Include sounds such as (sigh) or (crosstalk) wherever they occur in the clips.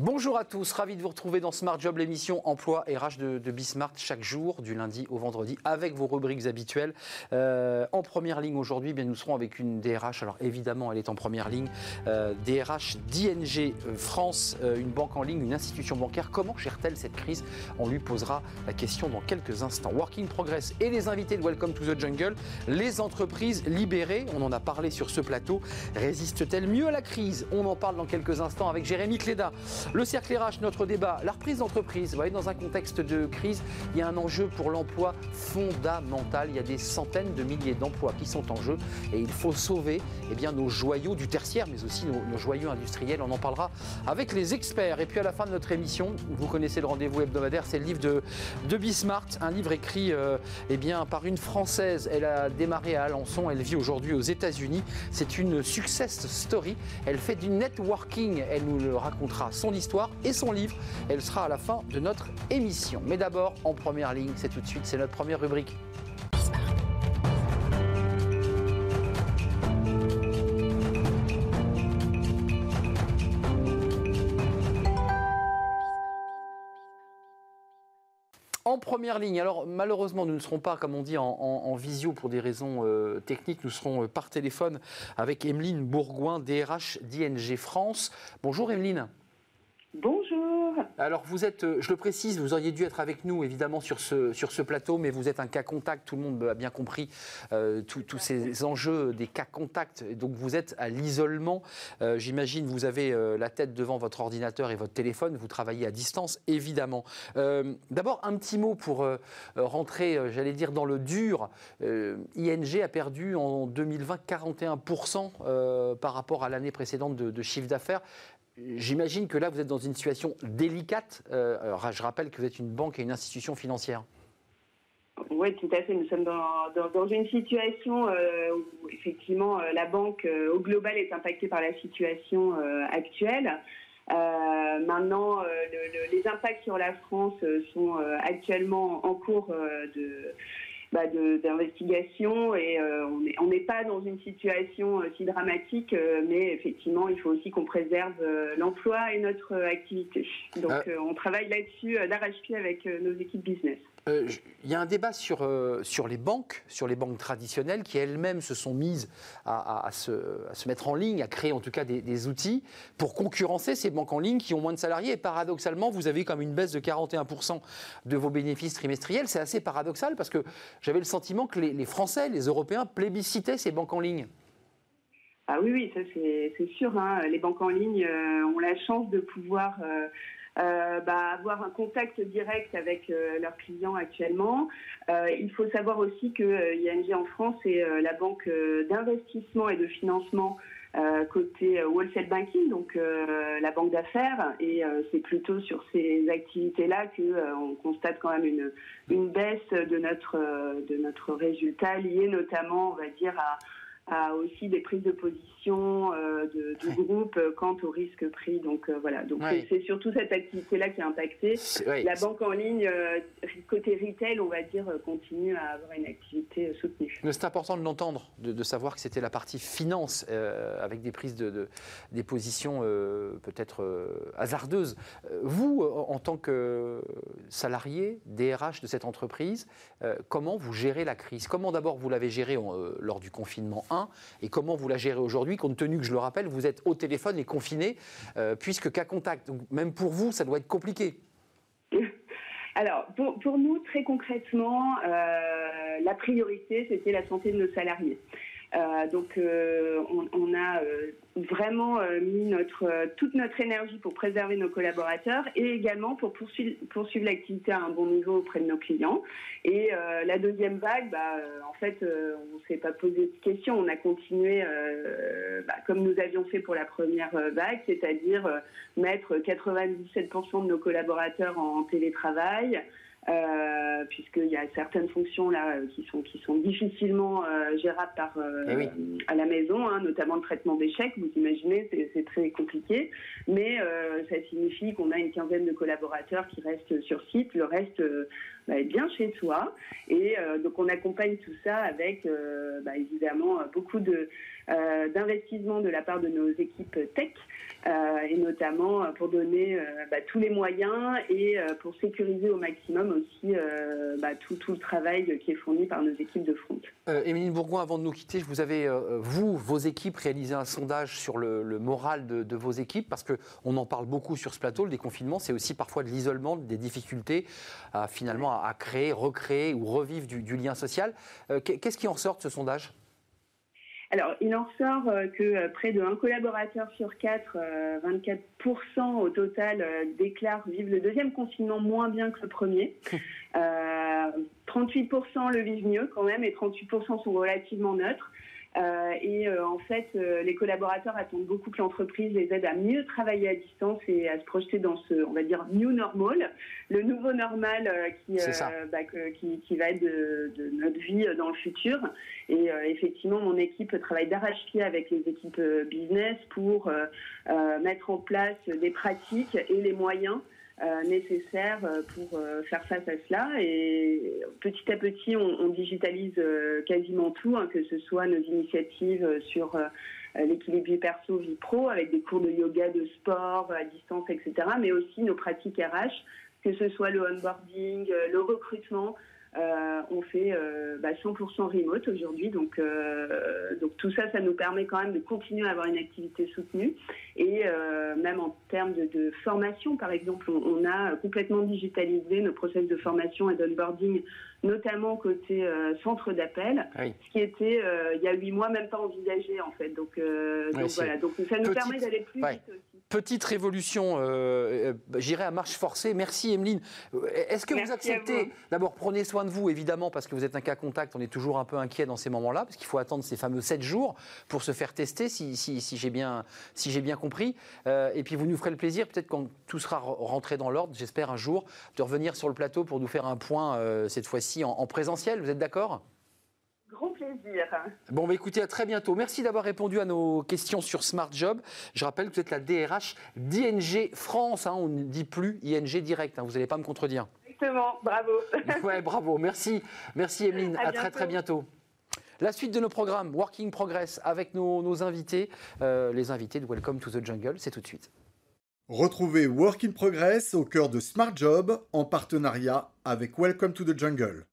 Bonjour à tous, ravi de vous retrouver dans Smart Job, l'émission emploi RH de, de Bismart chaque jour, du lundi au vendredi, avec vos rubriques habituelles. Euh, en première ligne aujourd'hui, bien nous serons avec une DRH. Alors évidemment, elle est en première ligne. Euh, DRH d'ING France, euh, une banque en ligne, une institution bancaire. Comment gère-t-elle cette crise? On lui posera la question dans quelques instants. Working Progress et les invités de Welcome to the Jungle. Les entreprises libérées, on en a parlé sur ce plateau, résistent-elles mieux à la crise? On en parle dans quelques instants avec Jérémy Cléda. Le cercle RH, notre débat, la reprise d'entreprise. Vous voyez, dans un contexte de crise, il y a un enjeu pour l'emploi fondamental. Il y a des centaines de milliers d'emplois qui sont en jeu et il faut sauver eh bien, nos joyaux du tertiaire, mais aussi nos, joyaux industriels. On en parlera avec les experts. Et puis à la fin de notre émission, vous connaissez le rendez-vous hebdomadaire, c'est le livre de, de Bismart, un livre écrit euh, eh bien, par une Française. Elle a démarré à Alençon, elle vit aujourd'hui aux États-Unis. C'est une success story. Elle fait du networking. Elle nous le racontera, son histoire et son livre. Elle sera à la fin de notre émission. Mais d'abord, en première ligne, c'est tout de suite, c'est notre première rubrique. En première ligne, alors malheureusement nous ne serons pas, comme on dit, en visio pour des raisons euh, techniques, nous serons euh, par téléphone avec Emeline Bourgoin, DRH d'ING France. Bonjour Emeline. Bonjour. Alors vous êtes, euh, je le précise, vous auriez dû être avec nous évidemment sur ce, plateau, mais vous êtes un cas contact, tout le monde a bien compris euh, tous ces enjeux des cas contacts, donc vous êtes à l'isolement. Euh, J'imagine vous avez la tête devant votre ordinateur et votre téléphone, vous travaillez à distance évidemment. D'abord un petit mot pour rentrer, j'allais dire, dans le dur. ING a perdu en 2020 41% euh, par rapport à l'année précédente de, de chiffre d'affaires. J'imagine que là, vous êtes dans une situation délicate. Euh, alors, je rappelle que vous êtes une banque et une institution financière. Oui, tout à fait. Nous sommes dans, une situation euh, où effectivement euh, la banque euh, au global est impactée par la situation euh, actuelle. Euh, maintenant, euh, le- le- les impacts sur la France euh, sont euh, actuellement en cours euh, de bah, de- d'investigation et euh, on n'est on n'est pas dans une situation euh, si dramatique, euh, mais effectivement, il faut aussi qu'on préserve euh, l'emploi et notre activité. Donc, Ah. euh, on travaille là-dessus euh, d'arrache-pied avec nos équipes business. Euh, y a un débat sur, euh, sur les banques, sur les banques traditionnelles, qui elles-mêmes se sont mises à, se, mettre en ligne, à créer en tout cas des, outils pour concurrencer ces banques en ligne qui ont moins de salariés. Et paradoxalement, vous avez comme une baisse de 41% de vos bénéfices trimestriels. C'est assez paradoxal parce que j'avais le sentiment que les, Français, les Européens plébiscitaient ces banques en ligne. Ah oui, oui, ça c'est sûr. hein. Les banques en ligne euh, ont la chance de pouvoir euh, euh, bah, avoir un contact direct avec euh, leurs clients actuellement. Euh, il faut savoir aussi que ING en France est la banque d'investissement et de financement côté wholesale banking, donc la banque d'affaires, et c'est plutôt sur ces activités-là que on constate quand même une, une baisse de notre de notre résultat lié notamment, on va dire, à à aussi des prises de position euh, de, du Ouais. groupe euh, quant au risque pris. Donc euh, voilà, donc Ouais. c'est- surtout cette activité-là qui est impactée. Ouais, La banque en ligne, euh, côté retail, on va dire, continue à avoir une activité soutenue. C'est important de l'entendre, de, de savoir que c'était la partie finance, avec des prises de, de- des positions peut-être hasardeuses. Vous, en tant que salarié, DRH de cette entreprise, comment vous gérez la crise? Comment d'abord vous l'avez gérée lors du confinement 1 et comment vous la gérez aujourd'hui, compte tenu que, je le rappelle, vous êtes au téléphone et confiné, euh, puisque cas contact. Donc même pour vous, ça doit être compliqué. (laughs) Alors, pour, pour nous, très concrètement, euh, la priorité, c'était la santé de nos salariés. Euh, donc, euh, on, a euh, vraiment mis toute notre énergie pour préserver nos collaborateurs et également pour poursuivre, l'activité à un bon niveau auprès de nos clients. Et la deuxième vague, bah, en fait, on ne s'est pas posé de questions. On a continué bah, comme nous avions fait pour la première vague, c'est-à-dire mettre 97% de nos collaborateurs en télétravail. Euh, puisqu'il y a certaines fonctions là euh, qui sont qui sont difficilement euh, gérables par euh, Eh oui. à la maison, hein, notamment le traitement d'échecs. Vous imaginez, c'est très compliqué, mais ça signifie qu'on a une quinzaine de collaborateurs qui restent sur site. Le reste bah, être bien chez soi. Et donc on accompagne tout ça avec bah, évidemment beaucoup de d'investissement de la part de nos équipes tech. et notamment pour donner bah, tous les moyens et pour sécuriser au maximum aussi bah, tout, tout, le travail qui est fourni par nos équipes de front. Émilie Bourgoin, avant de nous quitter, vous avez, vous, vos équipes, réalisé un sondage sur le, moral de, vos équipes, parce qu'on en parle beaucoup sur ce plateau, le déconfinement, c'est aussi parfois de l'isolement, des difficultés à, finalement à, créer, recréer ou revivre du, lien social. Euh, qu'est-ce qui en sort de ce sondage? Alors, il en ressort euh, que euh, près de un collaborateur sur quatre, 24% au total, déclarent vivre le deuxième confinement moins bien que le premier. (laughs) 38% le vivent mieux quand même et 38% sont relativement neutres. Euh, et euh, en fait, euh, les collaborateurs attendent beaucoup que l'entreprise les aide à mieux travailler à distance et à se projeter dans ce, on va dire, new normal, le nouveau normal qui, bah, qui, qui, va être de, de, notre vie dans le futur. Et effectivement, mon équipe travaille d'arrache-pied avec les équipes business pour mettre en place des pratiques et les moyens euh, nécessaires euh, pour euh, faire face à cela. Et petit à petit, on, digitalise quasiment tout, hein, que ce soit nos initiatives sur l'équilibre vie perso, vie pro, avec des cours de yoga, de sport à distance, etc., mais aussi nos pratiques RH, que ce soit le onboarding, le recrutement. Euh, on fait 100% euh, bah, remote aujourd'hui, donc, euh, donc tout ça, ça nous permet quand même de continuer à avoir une activité soutenue. Et même en termes de, formation, par exemple, on, a complètement digitalisé nos process de formation et d'onboarding, notamment côté centre d'appel, ce qui était il y a huit mois même pas envisagé en fait. Donc, voilà, donc ça nous permet d'aller plus vite aussi petite révolution, euh, euh, j'irai à marche forcée. Merci Emeline. Euh, est-ce que vous acceptez, d'abord prenez soin de vous évidemment parce que vous êtes un cas contact, on est toujours un peu inquiet dans ces moments-là parce qu'il faut attendre ces fameux 7 jours pour se faire tester si, si, j'ai bien, si bien compris. et puis vous nous ferez le plaisir, peut-être quand tout sera rentré dans l'ordre, j'espère un jour, de revenir sur le plateau pour nous faire un point cette fois-ci en présentiel. Vous êtes d'accord? Grand plaisir. Bon, bah écoutez, à très bientôt. Merci d'avoir répondu à nos questions sur Smart Job. Je rappelle que vous êtes la DRH d'ING France. Hein. on ne dit plus ING direct. Hein. vous n'allez pas me contredire. Exactement, bravo. (laughs) ouais, bravo. Merci. Merci, Emeline. À, très, très bientôt. La suite de nos programmes, Working Progress, avec nos, invités, euh, les invités de Welcome to the Jungle, c'est tout de suite. Retrouvez Working Progress au cœur de Smart Job en partenariat avec Welcome to the Jungle.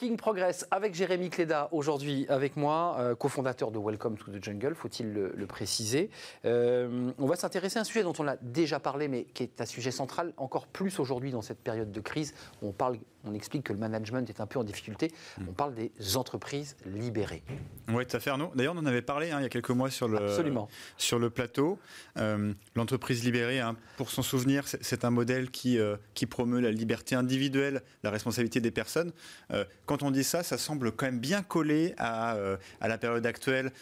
Working Progress avec Jérémy Cléda aujourd'hui avec moi, euh, cofondateur de Welcome to the Jungle, faut-il le, préciser. Euh, on va s'intéresser à un sujet dont on a déjà parlé, mais qui est un sujet central encore plus aujourd'hui dans cette période de crise. On parle on explique que le management est un peu en difficulté. Mm. On parle des entreprises libérées. Oui, tout à fait, Arnaud. D'ailleurs, on en avait parlé hein, il y a quelques mois sur le, Sur le plateau. Euh, l'entreprise libérée, hein, pour son souvenir, c'est un modèle qui, qui promeut la liberté individuelle, la responsabilité des personnes. Euh, quand on dit ça, ça semble quand même bien collé à, à la période actuelle,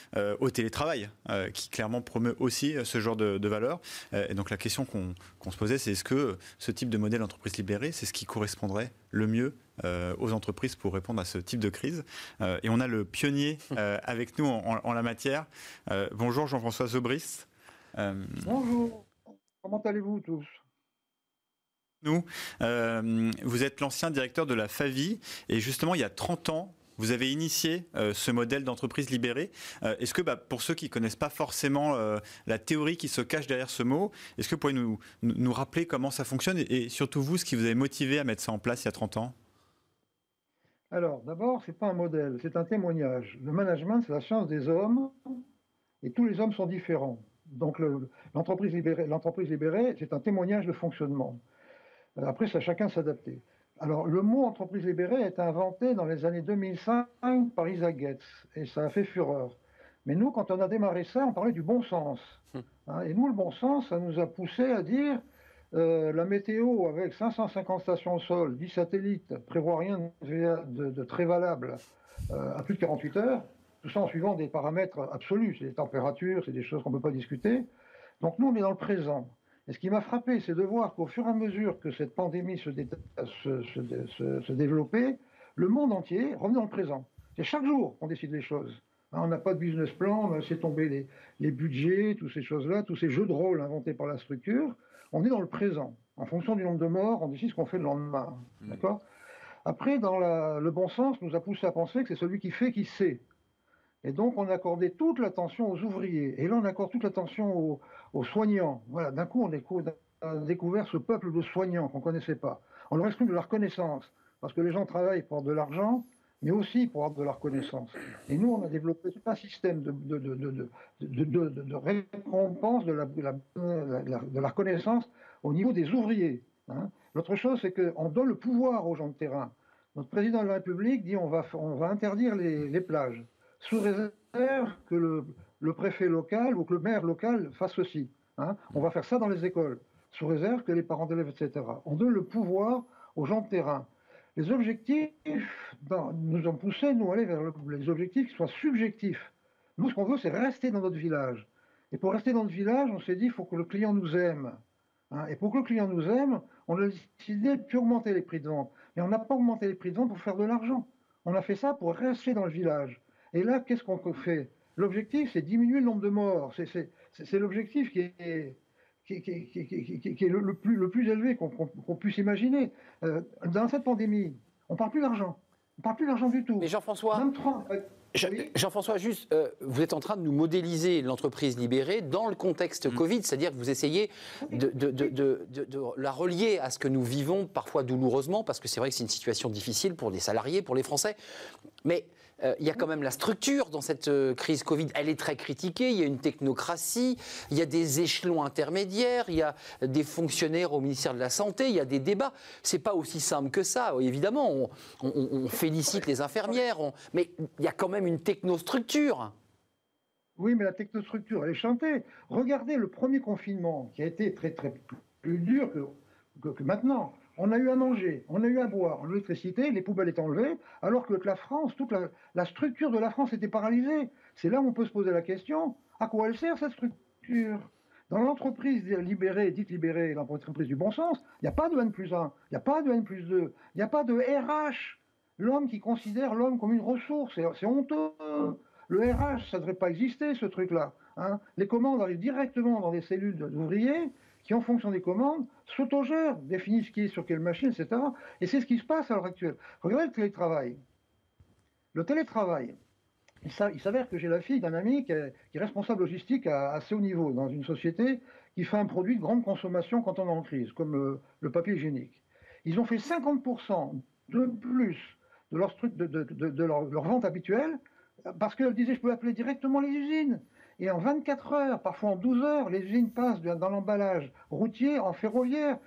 au télétravail, qui clairement promeut aussi ce genre de, de valeurs. et donc, la question qu'on se posait, c'est est-ce que ce type de modèle d'entreprise libérée, c'est ce qui correspondrait le mieux euh, aux entreprises pour répondre à ce type de crise? Euh, et on a le pionnier (laughs) euh, avec nous en, la matière. bonjour Jean-François Zobris. bonjour, comment allez-vous tous? Nous, vous êtes l'ancien directeur de la FAVI et justement il y a 30 ans, vous avez initié ce modèle d'entreprise libérée. est-ce que, bah, pour ceux qui ne connaissent pas forcément la théorie qui se cache derrière ce mot, est-ce que vous pourriez nous, rappeler comment ça fonctionne et, surtout vous, ce qui vous avez motivé à mettre ça en place il y a 30 ans? Alors, d'abord, ce n'est pas un modèle, c'est un témoignage. Le management, c'est la science des hommes, et tous les hommes sont différents. Donc, l'entreprise libérée, libérée c'est un témoignage de fonctionnement. Après, c'est à chacun s'adapter. Alors, le mot entreprise libérée est inventé dans les années 2005 par Isaac Getz, et ça a fait fureur. Mais nous, quand on a démarré ça, on parlait du bon sens. Hum. Hein, et nous, le bon sens, ça nous a poussé à dire euh, la météo, avec 550 stations au sol, 10 satellites, prévoit rien de, très valable euh, à plus de 48 heures, tout ça en suivant des paramètres absolus, c'est des températures, c'est des choses qu'on ne peut pas discuter. Donc nous, on est dans le présent. Et ce qui m'a frappé, c'est de voir qu'au fur et à mesure que cette pandémie se, se, développait, le monde entier revenait dans le présent. C'est chaque jour qu'on décide les choses. Hein, on n'a pas de business plan, on a laissé tomber les, les budgets, toutes ces choses-là, tous ces jeux de rôle inventés par la structure. On est dans le présent. En fonction du nombre de morts, on décide ce qu'on fait le lendemain. Mmh. D'accord? Après, dans le bon sens, nous a poussé à penser que c'est celui qui fait qui sait. Et donc, on a accordé toute l'attention aux ouvriers. Et là, on accorde toute l'attention aux, soignants. Voilà, d'un coup, on a découvert ce peuple de soignants qu'on ne connaissait pas. On leur exprime de la reconnaissance. Parce que les gens travaillent pour de l'argent, mais aussi pour avoir de la reconnaissance. Et nous, on a développé tout un système de, de, de, de récompense de la, de la, reconnaissance au niveau des ouvriers. Hein. L'autre chose, c'est qu'on donne le pouvoir aux gens de terrain. Notre président de la République dit on va, on va interdire les, les plages, sous réserve que le, préfet local ou que le maire local fasse ceci. Hein. On va faire ça dans les écoles, sous réserve que les parents d'élèves, etc. On donne le pouvoir aux gens de terrain. Les objectifs nous ont poussé, nous, à aller vers les objectifs qui soient subjectifs. Nous, ce qu'on veut, c'est rester dans notre village. Et pour rester dans notre village, on s'est dit, il faut que le client nous aime. Hein. et pour que le client nous aime, on a décidé de augmenter les prix de vente. Mais on n'a pas augmenté les prix de vente pour faire de l'argent. On a fait ça pour rester dans le village. Et là, qu'est-ce qu'on fait? L'objectif, c'est diminuer le nombre de morts. C'est l'objectif qui est, qui, est le, plus, le plus élevé qu'on puisse imaginer. Euh, dans cette pandémie, on ne parle plus d'argent. On ne parle plus d'argent du tout. Mais Jean-François. Jean-François, juste, euh, vous êtes en train de nous modéliser l'entreprise libérée dans le contexte mm. Covid, c'est-à-dire que vous essayez de, de, de, la relier à ce que nous vivons parfois douloureusement, parce que c'est vrai que c'est une situation difficile pour les salariés, pour les Français. Mais euh, il y a quand même la structure dans cette euh, crise Covid. Elle est très critiquée. Il y a une technocratie, il y a des échelons intermédiaires, il y a des fonctionnaires au ministère de la Santé, il y a des débats. C'est pas aussi simple que ça. Évidemment, on, félicite les infirmières, mais il y a quand même une technostructure. Oui, mais la technostructure, elle est chantée. Regardez le premier confinement qui a été très, très plus dur que maintenant. On a eu à manger, on a eu à boire, l'électricité, les poubelles étaient enlevées, alors que la France, toute la, structure de la France était paralysée. C'est là où on peut se poser la question, à quoi elle sert cette structure? Dans l'entreprise libérée, dite libérée, l'entreprise du bon sens, il n'y a pas de N plus 1, il n'y a pas de N plus 2, il n'y a pas de RH. L'homme qui considère l'homme comme une ressource, c'est honteux. Le RH, ça ne devrait pas exister, ce truc-là. Hein. les commandes arrivent directement dans des cellules d'ouvriers, qui, en fonction des commandes, s'autogèrent, définissent qui est sur quelle machine, etc. Et c'est ce qui se passe à l'heure actuelle. Regardez le télétravail. Le télétravail, il s'avère que j'ai la fille d'un ami qui est, responsable logistique à assez haut niveau dans une société qui fait un produit de grande consommation quand on est en crise, comme le, papier hygiénique. Ils ont fait 50% de plus de leur, vente habituelle parce qu'elle disait je peux appeler directement les usines. Et en 24 heures, parfois en 12 heures, les usines passent dans l'emballage routier en ferroviaire.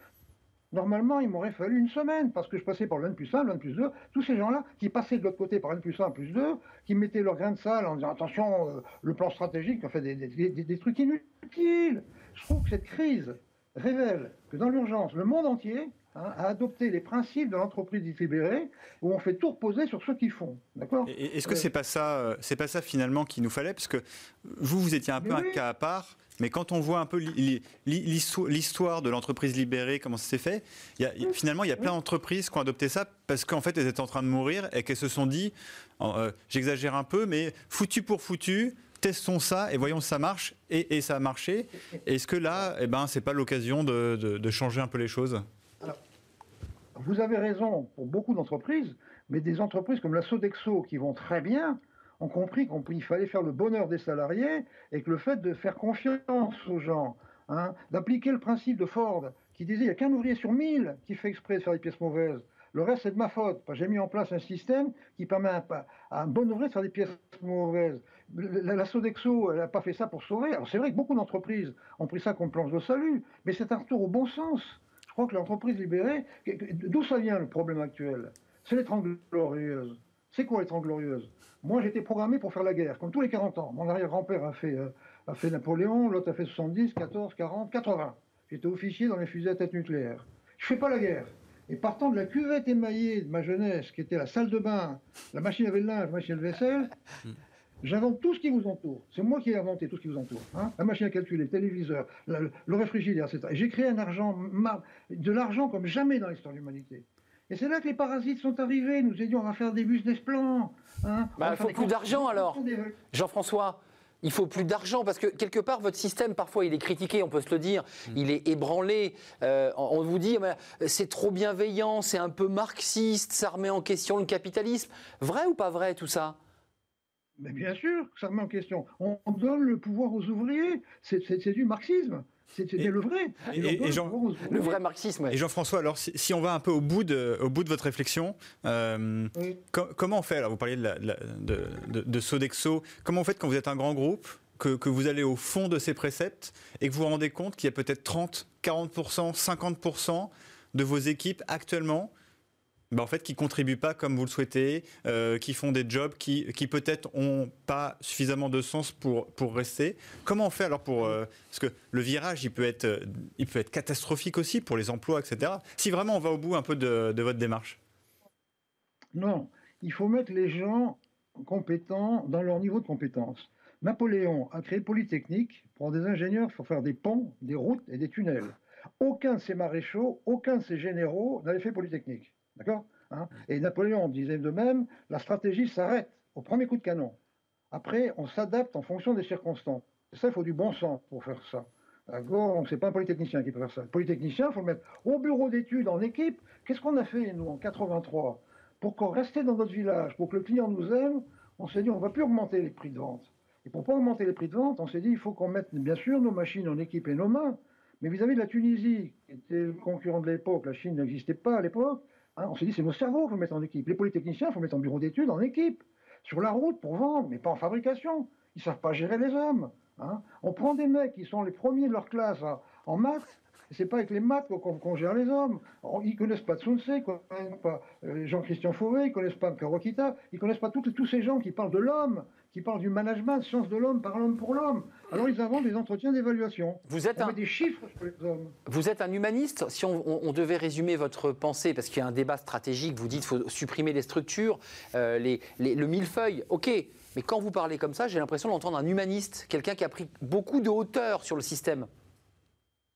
Normalement, il m'aurait fallu une semaine parce que je passais par le N plus 1, le N plus 2. Tous ces gens-là qui passaient de l'autre côté par le N plus 1, plus 2, qui mettaient leur grain de salle en disant attention, euh, le plan stratégique, en fait des, des trucs inutiles. Je trouve que cette crise révèle que dans l'urgence, le monde entier Hein, à adopter les principes de l'entreprise libérée, où on fait tout reposer sur ceux qui font. D'accord? Est-ce que c'est pas ça, euh, c'est pas ça finalement qu'il nous fallait, parce que vous, vous étiez un peu un cas à part. Mais quand on voit un peu l'histoire de l'entreprise libérée, comment ça s'est fait, finalement, il y a plein d'entreprises qui ont adopté ça parce qu'en fait, elles étaient en train de mourir et qu'elles se sont dit, euh, j'exagère un peu, mais foutu pour foutu, testons ça et voyons si ça marche. Et, ça a marché. Est-ce que là, eh ben, c'est pas l'occasion de changer un peu les choses? Vous avez raison pour beaucoup d'entreprises, mais des entreprises comme la Sodexo qui vont très bien ont compris qu'il fallait faire le bonheur des salariés et que le fait de faire confiance aux gens, hein, d'appliquer le principe de Ford qui disait il n'y a qu'un ouvrier sur mille qui fait exprès de faire des pièces mauvaises. Le reste, c'est de ma faute. J'ai mis en place un système qui permet à, un bon ouvrier de faire des pièces mauvaises. La, Sodexo, elle n'a pas fait ça pour sauver. Alors, c'est vrai que beaucoup d'entreprises ont pris ça comme planche de salut, mais c'est un retour au bon sens. Je crois que l'entreprise libérée, d'où ça vient le problème actuel? C'est l'étrangle glorieuse. C'est quoi l'étrangle glorieuse Moi, j'étais programmé pour faire la guerre, comme tous les 40 ans. Mon arrière-grand-père a fait, euh, a fait Napoléon, l'autre a fait 70, 14, 40, 80. J'étais officier dans les fusées à tête nucléaire. Je fais pas la guerre. Et partant de la cuvette émaillée de ma jeunesse, qui était la salle de bain, la machine à linge, la machine à vaisselle, hmm. J'invente tout ce qui vous entoure. C'est moi qui ai inventé tout ce qui vous entoure. Hein. la machine à calculer, le téléviseur, le, réfrigérateur, etc. J'ai créé un argent, de l'argent comme jamais dans l'histoire de l'humanité. Et c'est là que les parasites sont arrivés. Nous aidions à faire des business plans. Hein. Bah, il faut plus d'argent alors. Jean-François il faut plus d'argent parce que quelque part votre système parfois il est critiqué, on peut se le dire, mm. il est ébranlé. Euh, on vous dit c'est trop bienveillant, c'est un peu marxiste, ça remet en question le capitalisme. Vrai ou pas vrai tout ça? Mais bien sûr, ça remet en question. On donne le pouvoir aux ouvriers, c'est du marxisme. C'était le vrai. Et, Jean, le vrai marxisme. Et Jean-François, alors si, on va un peu au bout de, au bout de votre réflexion, euh, comment on fait alors Vous parliez de, de, Sodexo. Comment on fait quand vous êtes un grand groupe que, que, vous allez au fond de ces préceptes et que vous vous rendez compte qu'il y a peut-être 30, 40%, 50% de vos équipes actuellement bah, en fait, qui contribuent pas comme vous le souhaitez, euh, qui font des jobs qui, qui peut-être ont pas suffisamment de sens pour, pour rester. Comment on fait alors pour... Euh, parce que le virage, il peut, être, il peut être catastrophique aussi pour les emplois, etc. Si vraiment on va au bout un peu de, de votre démarche. Non, il faut mettre les gens compétents dans leur niveau de compétence. Napoléon a créé Polytechnique pour des ingénieurs pour faire des ponts, des routes et des tunnels. Aucun de ces maréchaux, aucun de ces généraux n'avait fait Polytechnique. D'accord hein Et Napoléon disait de même, la stratégie s'arrête au premier coup de canon. Après, on s'adapte en fonction des circonstances. Et ça, il faut du bon sens pour faire ça. D'accord C'est pas un polytechnicien qui peut faire ça. Le polytechnicien, il faut le mettre au bureau d'études, en équipe. Qu'est-ce qu'on a fait, nous, en 83 Pour qu'on restait dans notre village, pour que le client nous aime, on s'est dit, on ne va plus augmenter les prix de vente. Et pour pas augmenter les prix de vente, on s'est dit, il faut qu'on mette, bien sûr, nos machines en équipe et nos mains. Mais vis-à-vis -vis de la Tunisie, qui était le concurrent de l'époque, la Chine n'existait pas à l'époque, Hein, on s'est dit, c'est nos cerveaux qu'il faut mettre en équipe. Les polytechniciens, il faut mettre en bureau d'études, en équipe, sur la route pour vendre, mais pas en fabrication. Ils ne savent pas gérer les hommes. Hein. On prend des mecs qui sont les premiers de leur classe en maths, c'est pas avec les maths qu'on gère les hommes. Ils connaissent pas Tsunse, ils connaissent pas euh, Jean-Christian Fauvé, ils connaissent pas Karokita, ils connaissent pas tous ces gens qui parlent de l'homme, qui parlent du management, science de l'homme par l'homme pour l'homme. Alors ils inventent des entretiens d'évaluation. Vous êtes un... des chiffres sur les hommes. Vous êtes un humaniste. Si on, devait résumer votre pensée, parce qu'il y a un débat stratégique, vous dites qu'il faut supprimer les structures, euh, les, le millefeuille. Ok. Mais quand vous parlez comme ça, j'ai l'impression d'entendre un humaniste, quelqu'un qui a pris beaucoup de hauteur sur le système.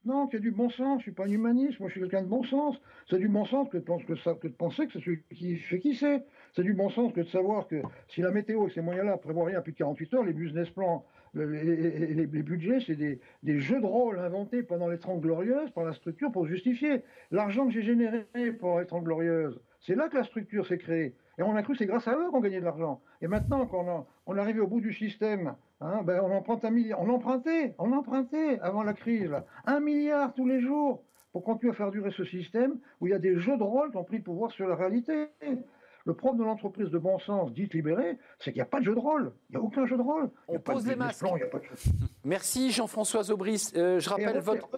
Non, c'est du bon sens. Je ne suis pas un humaniste. Moi, je suis quelqu'un de bon sens. C'est du bon sens que de, penser que, ça, que de penser que c'est celui qui fait qui c'est. C'est du bon sens que de savoir que si la météo et ces moyens-là prévoient rien plus de 48 heures, les business plans, les, budgets, c'est des, jeux de rôle inventés pendant les 30 glorieuses par la structure pour justifier l'argent que j'ai généré pour les 30 glorieuses. C'est là que la structure s'est créée. Et on a cru que c'est grâce à eux qu'on gagnait de l'argent. Et maintenant, quand on, est arrivé au bout du système, hein, ben on emprunte un milliard. On empruntait, on empruntait avant la crise, un milliard tous les jours pour continuer à faire durer ce système où il y a des jeux de rôle qui ont pris le pouvoir sur la réalité. Le problème de l'entreprise de bon sens, dite libérée, c'est qu'il n'y a pas de jeu de rôle. Il n'y a aucun jeu de rôle. On pose les masques. Merci Jean-François Zobris. Euh, je rappelle votre.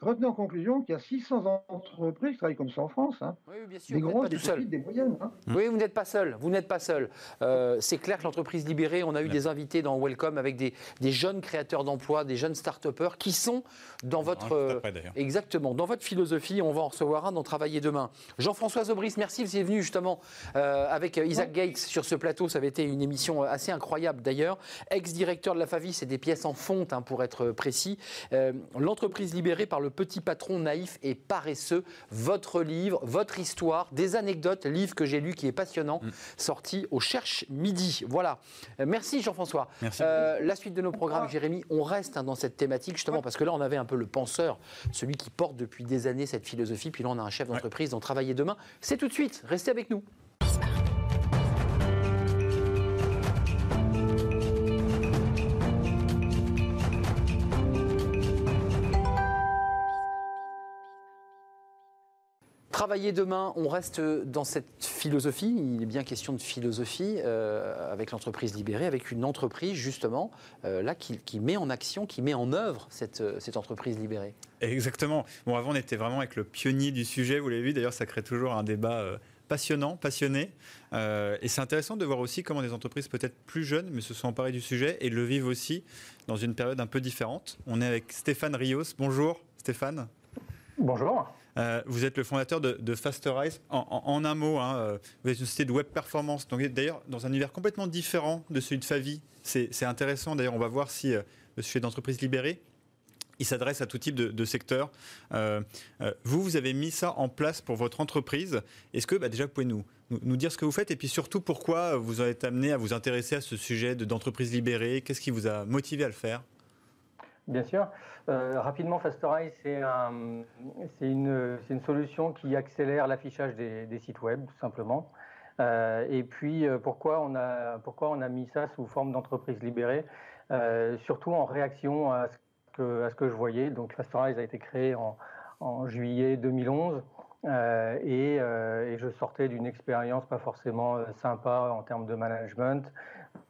Retenez en, conclusion qu'il y a 600 entreprises qui travaillent comme ça en France. Hein. Oui, bien sûr. Des grosses, des petites, des moyennes. Hein. Oui, vous n'êtes pas seul. Vous n'êtes pas seul. Euh, c'est clair que l'entreprise libérée, on a eu des invités dans Welcome avec des, des jeunes créateurs d'emplois, des jeunes start-upers qui sont dans votre. exactement. Dans votre philosophie, on va en recevoir un dans Travailler demain. Jean-François Zobris, merci. Vous êtes venu justement euh, avec Isaac Gates sur ce plateau. Ça avait été une émission assez incroyable d'ailleurs. Ex-directeur de la FAVI, c'est des pièces en fonte hein, pour être précis. Euh, l'entreprise libérée par le petit patron naïf et paresseux. Votre livre, votre histoire, des anecdotes, livre que j'ai lu qui est passionnant, mm. sorti au Cherche Midi. Voilà. Euh, merci Jean-François. la suite de nos programmes, Jérémy, on reste hein, dans cette thématique justement parce que là on avait un peu le penseur, celui qui porte depuis des années cette philosophie. Puis là on a un chef d'entreprise dans Travailler demain. C'est tout de suite. Restez avec nous. Travailler demain, on reste dans cette philosophie, il est bien question de philosophie euh, avec l'entreprise libérée, avec une entreprise justement euh, là qui, met en action, qui met en œuvre cette, euh, cette entreprise libérée. Exactement. Bon, avant on était vraiment avec le pionnier du sujet, vous l'avez vu, d'ailleurs ça crée toujours un débat passionnant, passionné. et c'est intéressant de voir aussi comment des entreprises peut-être plus jeunes, mais se sont emparées du sujet et le vivent aussi dans une période un peu différente. On est avec Stéphane Rios. Bonjour Stéphane. Bonjour. Euh, vous êtes le fondateur de, Fasterize. En, un mot, hein, euh, vous êtes une société de web performance. Donc, d'ailleurs, dans un univers complètement différent de celui de Favi. C'est intéressant. D'ailleurs, on va voir si euh, le sujet d'entreprise libérée il s'adresse à tout type de, secteur. Euh, vous, vous avez mis ça en place pour votre entreprise. Est-ce que, bah, déjà, vous pouvez nous, nous, dire ce que vous faites et puis surtout pourquoi vous êtes amené à vous intéresser à ce sujet d'entreprise libérée? Qu'est-ce qui vous a motivé à le faire? Bien sûr. Euh, rapidement, Fastorize, c'est une, solution qui accélère l'affichage des, sites web, tout simplement. et puis, pourquoi, on a, pourquoi on a mis ça sous forme d'entreprise libérée? Surtout en réaction à ce que je voyais. Donc Fastorize a été créé en, juillet 2011 euh, euh, et, je sortais d'une expérience pas forcément euh, sympa en termes de management.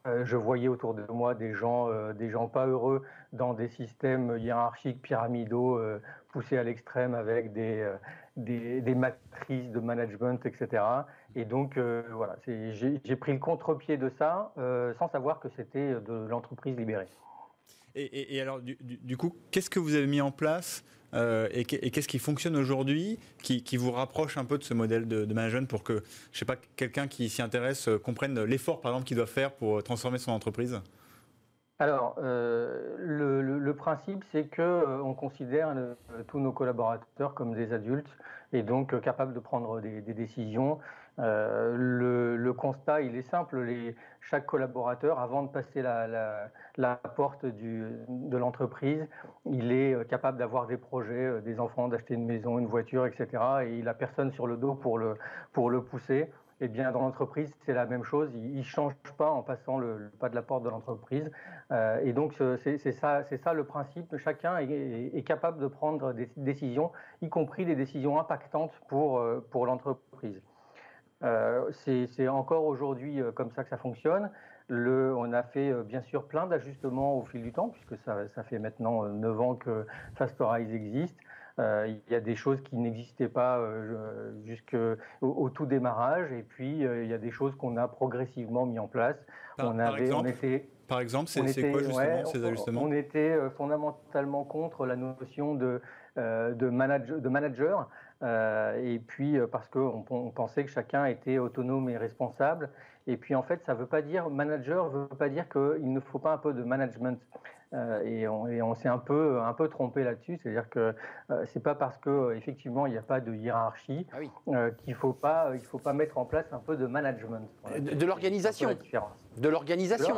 Je voyais autour de moi des gens, des gens pas heureux dans des systèmes hiérarchiques pyramidaux poussés à l'extrême avec des, des, matrices de management, etc. Et donc, voilà, j'ai pris le contre-pied de ça sans savoir que c'était de l'entreprise libérée. Et, alors, du, coup, qu'est-ce que vous avez mis en place euh, et, qu'est-ce qui fonctionne aujourd'hui qui, vous rapproche un peu de ce modèle de, management pour que, je sais pas, quelqu'un qui s'y intéresse euh, comprenne l'effort, par exemple, qu'il doit faire pour euh, transformer son entreprise? Alors, le, principe, c'est que on considère tous nos collaborateurs comme des adultes et donc capables de prendre des décisions euh, le, constat, il est simple. Chaque collaborateur, avant de passer la, porte de l'entreprise, il est euh, capable d'avoir des projets, euh, des enfants, d'acheter une maison, une voiture, etc. Et il n'a personne sur le dos pour le, pousser. Eh bien, dans l'entreprise, c'est la même chose. Il ne change pas en passant le, pas de la porte de l'entreprise. et donc, c'est ça, le principe. Chacun est, capable de prendre des décisions, y compris des décisions impactantes pour l'entreprise. Euh, c'est encore aujourd'hui euh, comme ça que ça fonctionne. Le, on a fait euh, bien sûr plein d'ajustements au fil du temps, puisque ça, ça fait maintenant 9 ans que Fastorize existe. il y a des choses qui n'existaient pas jusqu'au au tout démarrage, et puis il y a des choses qu'on a progressivement mis en place. Par, on avait, exemple, on était, par exemple, c'est quoi justement ces ajustements? On était fondamentalement contre la notion de, de, manager, de manager et puis euh, parce qu'on on pensait que chacun était autonome et responsable. Et puis en fait, ça ne veut pas dire manager, ne veut pas dire qu'il ne faut pas un peu de management. Euh, et on, s'est un peu, un peu trompé là-dessus, c'est-à-dire que euh, c'est pas parce que effectivement il n'y a pas de hiérarchie ah qu'il faut pas, il faut pas mettre en place un peu de management. De, l'organisation. De l'organisation.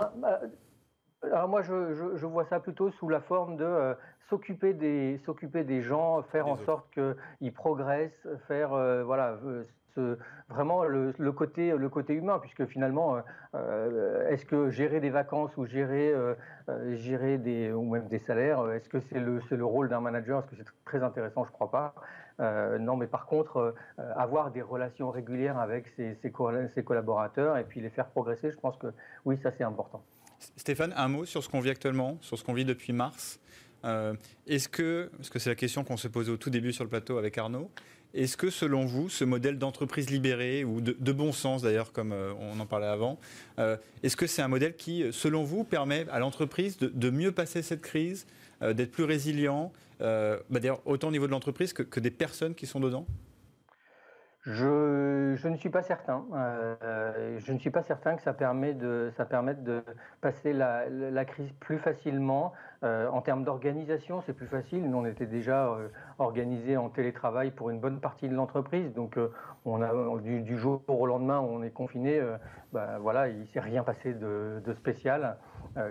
Alors moi, je, je, vois ça plutôt sous la forme de euh, s'occuper des, s'occuper des gens, faire en sorte qu'ils progressent, faire euh, voilà, euh, ce, vraiment le, le, côté, le côté humain, puisque finalement, est-ce que gérer des vacances ou gérer, gérer des, ou même des salaires, est-ce que c'est le, c'est le rôle d'un manager? Est-ce que c'est très intéressant? Je crois pas. non, mais par contre, avoir des relations régulières avec ses, ses, ses collaborateurs et puis les faire progresser, je pense que oui, ça c'est important. Stéphane, un mot sur ce qu'on vit actuellement, sur ce qu'on vit depuis mars. Euh, est-ce que, parce que c'est la question qu'on se posait au tout début sur le plateau avec Arnaud, est-ce que selon vous, ce modèle d'entreprise libérée, ou de, bon sens d'ailleurs, comme euh, on en parlait avant, euh, est-ce que c'est un modèle qui, selon vous, permet à l'entreprise de, mieux passer cette crise, d'être plus résilient, bah, d'ailleurs autant au niveau de l'entreprise que des personnes qui sont dedans? Je, je, ne suis pas certain. Euh, je ne suis pas certain que ça, permet de, ça permette de passer la, la crise plus facilement. Euh, en termes d'organisation, c'est plus facile. Nous, on était déjà euh, organisés en télétravail pour une bonne partie de l'entreprise. Donc, euh, on a, du, du, jour au lendemain, on est confiné. Bah, voilà, il ne s'est rien passé de, de spécial.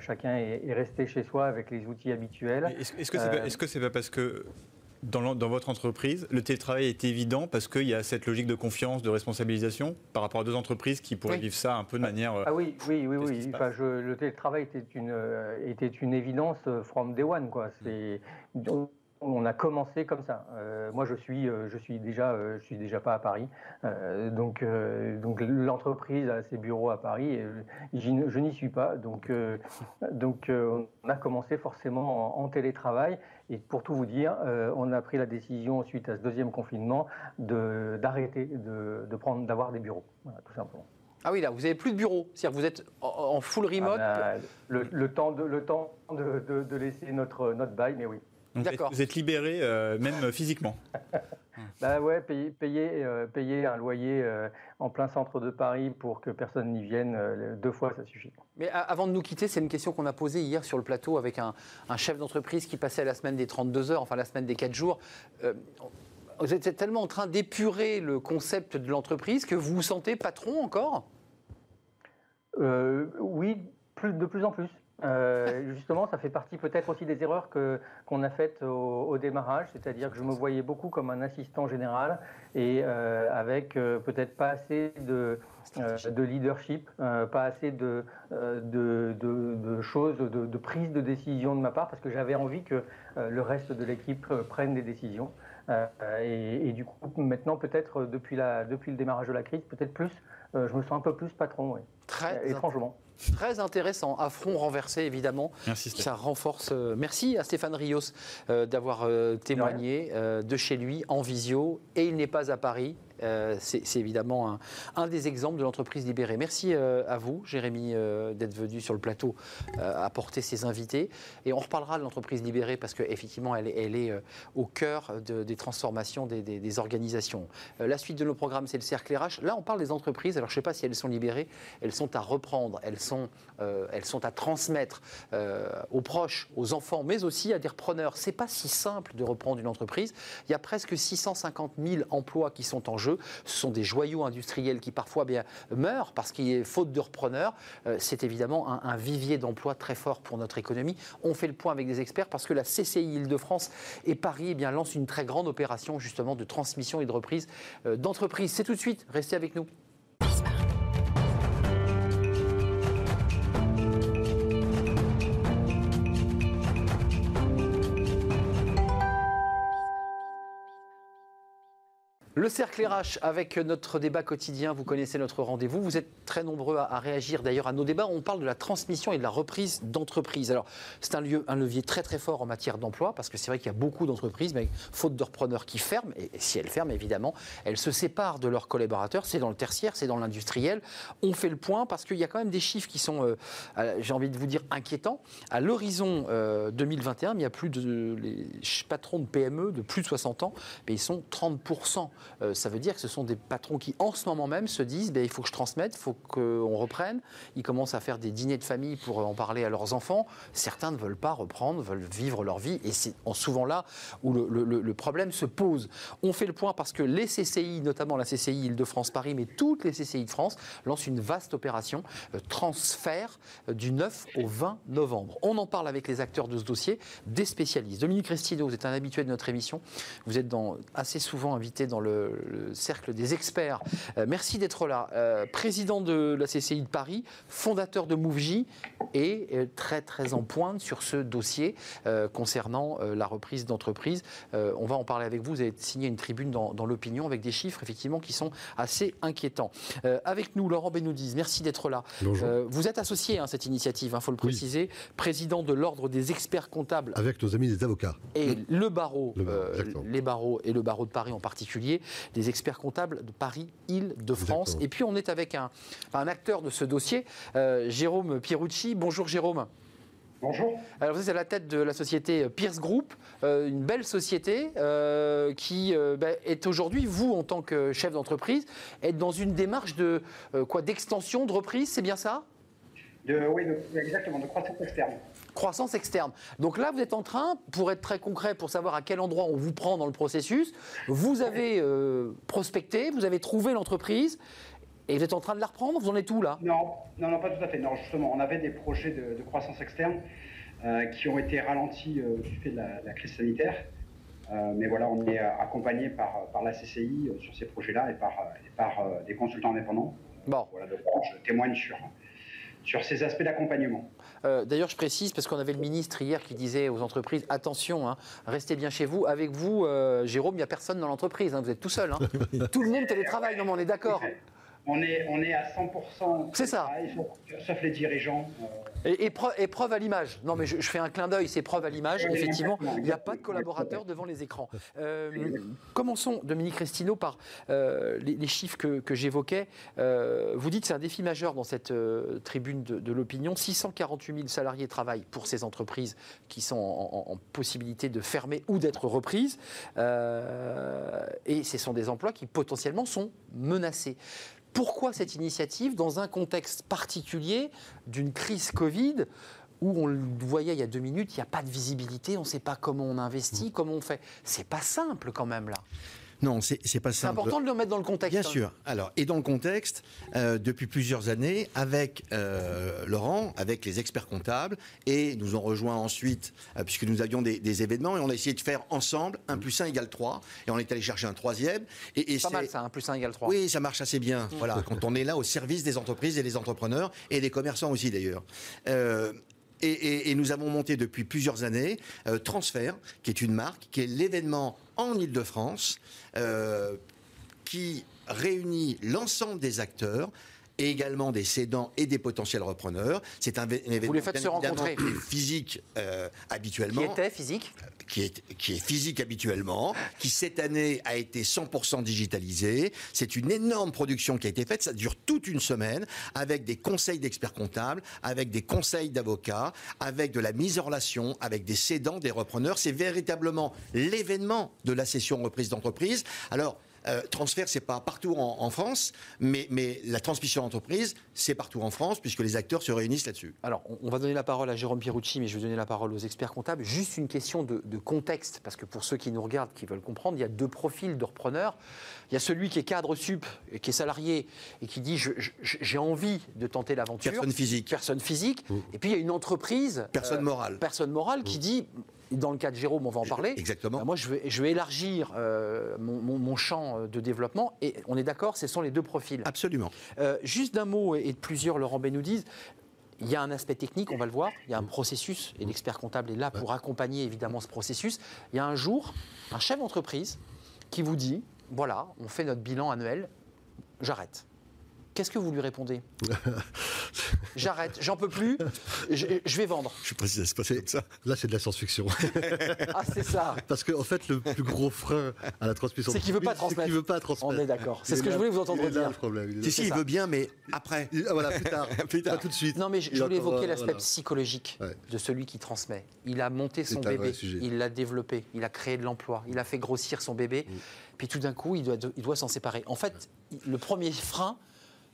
chacun est, est, resté chez soi avec les outils habituels. Est-ce que c'est -ce pas parce que dans, votre entreprise, le télétravail est évident parce qu'il y a cette logique de confiance, de responsabilisation par rapport à deux entreprises qui pourraient vivre ça un peu de manière. Ah oui, oui, oui, oui. Enfin, le télétravail était une, euh, était une évidence euh, from day one. Quoi. On a commencé comme ça. Euh, moi, je suis, euh, je suis déjà, euh, je suis déjà pas à Paris, donc, donc l'entreprise a ses bureaux à Paris et je n'y suis pas. Donc, donc, on a commencé forcément en, télétravail. Et pour tout vous dire, on a pris la décision suite à ce deuxième confinement de d'arrêter de, de prendre, d'avoir des bureaux, tout simplement. Ah oui, là, vous n'avez plus de bureau, c'est-à-dire vous êtes en full remote. Ah ben, le, temps de, le temps de, de laisser notre, notre bail, mais oui. Donc vous êtes libéré euh, même physiquement. (laughs) Bah ouais, payer, payer, payer un loyer en plein centre de Paris pour que personne n'y vienne, deux fois, ça suffit. Mais avant de nous quitter, c'est une question qu'on a posée hier sur le plateau avec un, un chef d'entreprise qui passait la semaine des 32 heures, enfin la semaine des 4 jours. vous êtes tellement en train d'épurer le concept de l'entreprise que vous vous sentez patron encore? Oui, plus, de plus en plus. Euh, justement, ça fait partie peut-être aussi des erreurs que, qu'on a faites au, démarrage, c'est-à-dire que je me voyais beaucoup comme un assistant général et euh, avec euh, peut-être pas assez de, de leadership, pas assez de, de, de, choses, de, prise de décision de ma part, parce que j'avais envie que le reste de l'équipe prenne des décisions. Et, et, du coup, maintenant, peut-être depuis, la, depuis le démarrage de la crise, peut-être plus, je me sens un peu plus patron, oui. Très étrangement. Très intéressant. À front renversé, évidemment. Merci, Ça renforce. Euh, merci à Stéphane Rios euh, d'avoir euh, témoigné de chez lui en visio. Et il n'est pas à Paris. Euh, c'est évidemment un, des exemples de l'entreprise libérée. Merci euh, à vous, Jérémy, euh, d'être venu sur le plateau apporter ses invités. Et on reparlera de l'entreprise libérée parce qu'effectivement, elle, elle, est au cœur des transformations des, organisations. la suite de nos programmes, c'est le cercle RH. Là, on parle des entreprises. Alors, je ne sais pas si elles sont libérées. Elles sont à reprendre. Elles sont, elles sont à transmettre aux proches, aux enfants, mais aussi à des repreneurs. C'est pas si simple de reprendre une entreprise. Il y a presque 650 000 emplois qui sont en jeu. Ce sont des joyaux industriels qui parfois bien meurent parce qu'il y a faute de repreneurs. Euh, c'est évidemment un, vivier d'emploi très fort pour notre économie. On fait le point avec des experts parce que la CCI Île-de-France et Paris eh bien, lancent une très grande opération justement de transmission et de reprise euh, d'entreprises. C'est tout de suite. Restez avec nous. Le cercle RH avec notre débat quotidien, vous connaissez notre rendez-vous. Vous êtes très nombreux à, réagir d'ailleurs à nos débats. On parle de la transmission et de la reprise d'entreprises. Alors, c'est un, levier très très fort en matière d'emploi parce que c'est vrai qu'il y a beaucoup d'entreprises, mais faute de repreneurs qui ferment, et si elles ferment évidemment, elles se séparent de leurs collaborateurs. C'est dans le tertiaire, c'est dans l'industriel. On fait le point parce qu'il y a quand même des chiffres qui sont, euh, euh, j'ai envie de vous dire, inquiétants. À l'horizon 2021, euh, il y a plus de patrons de PME de plus de 60 ans, mais ils sont 30%. Euh, ça veut dire que ce sont des patrons qui, en ce moment même, se disent ben, il faut que je transmette, il faut qu'on reprenne. Ils commencent à faire des dîners de famille pour en parler à leurs enfants. Certains ne veulent pas reprendre, veulent vivre leur vie. Et c'est souvent là où le, problème se pose. On fait le point parce que les CCI, notamment la CCI Île-de-France-Paris, mais toutes les CCI de France, lancent une vaste opération euh, transfert euh, du 9 au 20 novembre. On en parle avec les acteurs de ce dossier, des spécialistes. Dominique Restido, vous êtes un habitué de notre émission. Vous êtes assez souvent invité dans le le, cercle des experts. Euh, merci d'être là. Euh, président de la CCI de Paris, fondateur de MoveJ et euh, très très en pointe sur ce dossier concernant la reprise d'entreprise. on va en parler avec vous. Vous avez signé une tribune dans, l'opinion avec des chiffres effectivement qui sont assez inquiétants. avec nous, Laurent Benoudiz, merci d'être là. vous êtes associé à cette initiative, il hein, faut le préciser, président de l'ordre des experts comptables. Avec nos amis des avocats. Et le barreau, les barreaux et le barreau de Paris en particulier des experts comptables de Paris, Île-de-France. Et puis on est avec un, acteur de ce dossier, euh, Jérôme Pierucci. Bonjour Jérôme. Bonjour. Alors vous êtes à la tête de la société Pierce Group, euh, une belle société euh, qui ben, est aujourd'hui, vous en tant que chef d'entreprise, êtes dans une démarche de quoi d'extension, de reprise, c'est bien ça? Oui, exactement, de croissance externe. Croissance externe. Donc là, vous êtes en train, pour être très concret, pour savoir à quel endroit on vous prend dans le processus, vous avez euh, prospecté, vous avez trouvé l'entreprise, et vous êtes en train de la reprendre Vous en êtes où là? Non, non, non, pas tout à fait. Non, justement, on avait des projets de, croissance externe euh, qui ont été ralentis euh, du fait de la, crise sanitaire. mais voilà, on est accompagné par, par la CCI sur ces projets-là et par, par des consultants indépendants. Bon. Voilà, donc je témoigne sur, sur ces aspects d'accompagnement. Euh, d'ailleurs, je précise, parce qu'on avait le ministre hier qui disait aux entreprises, attention, hein, restez bien chez vous. Avec vous, euh, Jérôme, il n'y a personne dans l'entreprise, hein, vous êtes tout seul. Hein. (laughs) tout le monde télétravaille, non mais on est d'accord. On est, on est à 100%. C'est ça. Sauf les dirigeants. Euh, Et, preuve, à l'image. Non, mais je, fais un clin d'œil, c'est preuve à l'image. Effectivement, il n'y a pas de collaborateurs devant les écrans. Euh, commençons, Dominique Restino, par euh, les, chiffres que, j'évoquais. Euh, vous dites que c'est un défi majeur dans cette tribune de, l'opinion. 648 000 salariés travaillent pour ces entreprises qui sont en, possibilité de fermer ou d'être reprises. et ce sont des emplois qui potentiellement sont menacés. Pourquoi cette initiative dans un contexte particulier d'une crise Covid où on le voyait il y a deux minutes, il n'y a pas de visibilité, on ne sait pas comment on investit, mmh. comment on fait. C'est pas simple quand même là. Non, c'est pas simple. C'est important de le mettre dans le contexte. Bien hein. sûr. Alors, et dans le contexte, euh, depuis plusieurs années, avec euh, Laurent, avec les experts comptables, et nous ont rejoint ensuite, euh, puisque nous avions des, événements, et on a essayé de faire ensemble 1 plus 1 égale 3, et on est allé chercher un troisième. Et, et pas mal ça, 1 plus 1 égale 3. Oui, ça marche assez bien. Mmh. Voilà, (laughs) quand on est là au service des entreprises et des entrepreneurs, et des commerçants aussi d'ailleurs. Et, nous avons monté depuis plusieurs années Transfert, qui est une marque, qui est l'événement en Ile-de-France, euh, qui réunit l'ensemble des acteurs et également des cédants et des potentiels repreneurs. C'est un, événement Vous les faites se rencontrer. physique euh, habituellement. Qui était physique qui est, qui est physique habituellement, qui cette année a été 100% digitalisé. C'est une énorme production qui a été faite. Ça dure toute une semaine avec des conseils d'experts comptables, avec des conseils d'avocats, avec de la mise en relation, avec des cédants, des repreneurs. C'est véritablement l'événement de la session reprise d'entreprise. Alors, euh, transfert, c'est pas partout en, France, mais, mais, la transmission d'entreprise, c'est partout en France, puisque les acteurs se réunissent là-dessus. Alors, on, va donner la parole à Jérôme Pierucci, mais je vais donner la parole aux experts comptables. Juste une question de, contexte, parce que pour ceux qui nous regardent, qui veulent comprendre, il y a deux profils de repreneurs. Il y a celui qui est cadre sup, qui est salarié, et qui dit j'ai envie de tenter l'aventure. Personne physique. Personne physique. Mmh. Et puis il y a une entreprise. Personne euh, morale. Personne morale qui mmh. dit dans le cas de Jérôme, on va en parler. Exactement. Euh, moi, je vais, je vais élargir euh, mon, champ euh, de développement. Et on est d'accord, ce sont les deux profils. Absolument. juste d'un mot, et de plusieurs, Laurent Benoudis, il y a un aspect technique, on va le voir. Il y a un processus, et l'expert comptable est là pour accompagner évidemment ce processus. Il y a un jour, un chef d'entreprise qui vous dit voilà, on fait notre bilan annuel, j'arrête. Qu'est-ce que vous lui répondez (laughs) J'arrête, j'en peux plus, je, vais vendre. Je sais pas si ça se passe comme ça. Là, c'est de la science-fiction. (laughs) ah, c'est ça. Parce qu'en en fait, le plus gros frein à la transmission, c'est qu'il veut pas transmettre. veut pas transmettre. On est d'accord. C'est ce que je voulais vous entendre dire. Le problème. Si, si, il veut bien, mais après. Ah, voilà, plus tard. (laughs) plus tard. Pas tout de suite. Non, mais je, voulais évoquer l'aspect psychologique de celui qui transmet. Il a monté son bébé, il l'a développé, il a créé de l'emploi, il a fait grossir son bébé, mm. puis tout d'un coup, il doit, il doit s'en séparer. En fait, le premier frein,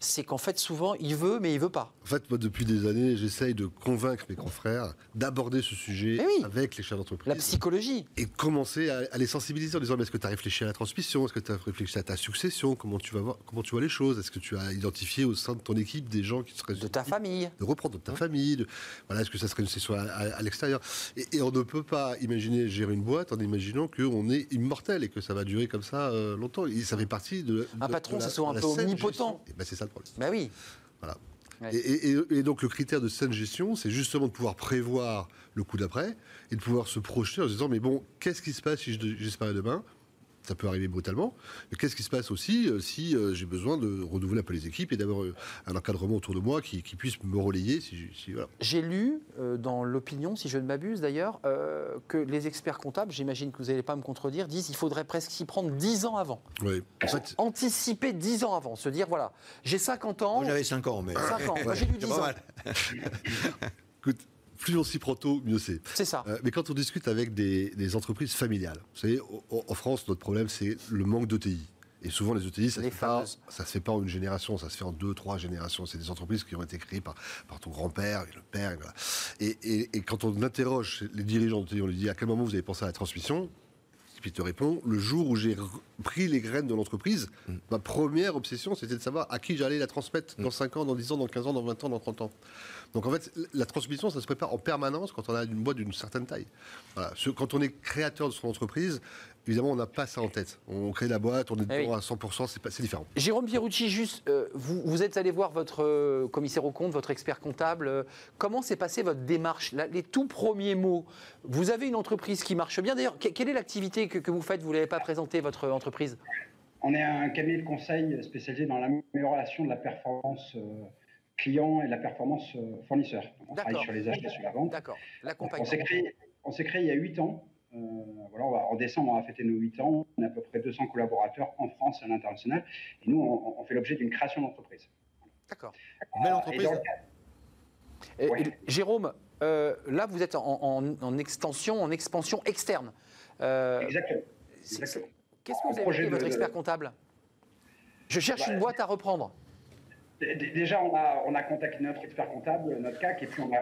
c'est qu'en fait, souvent, il veut, mais il veut pas. En fait, moi, depuis des années, j'essaye de convaincre mes confrères d'aborder ce sujet eh avec les chefs d'entreprise. La psychologie. Et commencer à, les sensibiliser en disant mais est-ce que tu as réfléchi à la transmission? Est-ce que tu as réfléchi à ta succession? Comment tu vas voir Comment tu vois les choses? Est-ce que tu as identifié au sein de ton équipe des gens qui seraient. De ta famille. De reprendre de ta famille. Voilà, est-ce que ça serait une session à, l'extérieur? Et, on ne peut pas imaginer gérer une boîte en imaginant qu'on est immortel et que ça va durer comme ça euh, longtemps. Et ça fait partie de. un patron, c'est souvent un peu omnipotent. Ben, c'est ça le problème. Ben oui. Voilà. Et, donc le critère de saine gestion, c'est justement de pouvoir prévoir le coup d'après et de pouvoir se projeter en se disant mais bon, qu'est-ce qui se passe si je disparais demain? Ça peut arriver brutalement. Mais qu'est-ce qui se passe aussi euh, si euh, j'ai besoin de renouveler un peu les équipes et d'avoir euh, un encadrement autour de moi qui, puisse me relayer si, J'ai lu dans l'opinion, si je ne m'abuse d'ailleurs, que les experts comptables, j'imagine que vous n'allez pas me contredire, disent qu'il faudrait presque s'y prendre 10 ans avant. Oui. Anticiper 10 ans avant, se dire voilà, j'ai 50 ans. j'avais 5 ans, mais. 5 ans, (laughs) j'ai lu 10 ans. (laughs) (laughs) Écoute, plus on s'y prend tôt, mieux c'est. C'est ça. Euh, mais quand on discute avec des, entreprises familiales, vous savez, en, France, notre problème, c'est le manque d'ETI. Et souvent, les ETI, ça ne se, fait pas en une génération, ça se fait en deux, trois générations. C'est des entreprises qui ont été créées par, par ton grand-père et le père. Et, et, quand on interroge les dirigeants d'ETI, on lui dit à quel moment vous avez pensé à la transmission? Et puis il te répond, le jour où j'ai pris les graines de l'entreprise, mm. ma première obsession, c'était de savoir à qui j'allais la transmettre dans 5 mm. ans, dans 10 ans, dans 15 ans, dans 20 ans, dans 30 ans. Donc en fait, la transmission, ça se prépare en permanence quand on a une boîte d'une certaine taille. Quand on est créateur de son entreprise, évidemment, on n'a pas ça en tête. On crée la boîte, on est eh dedans à 100%, c'est différent. Jérôme Pierucci, juste, euh, vous, êtes allé voir votre euh, commissaire au compte, votre expert comptable. Euh, comment s'est passée votre démarche? Les tout premiers mots. Vous avez une entreprise qui marche bien. D'ailleurs, quelle est l'activité que, que, vous faites? Vous ne l'avez pas présentée, votre entreprise? On est un cabinet de conseil spécialisé dans l'amélioration de la performance client et de la performance fournisseur. On travaille sur les achats et sur la vente. D'accord. On s'est créé, on s'est créé il y a 8 ans. Voilà, en décembre, on a fêté nos 8 ans. On a à peu près 200 collaborateurs en France et à l'international. Et nous, on, fait l'objet d'une création d'entreprise. D'accord. Belle entreprise. Jérôme, là, vous êtes en, extension, en expansion externe. Exactement. Qu'est-ce que vous avez fait votre expert comptable? Je cherche bah, une boîte à reprendre. Déjà, on a, on a, contacté notre expert comptable, notre CAC, et puis on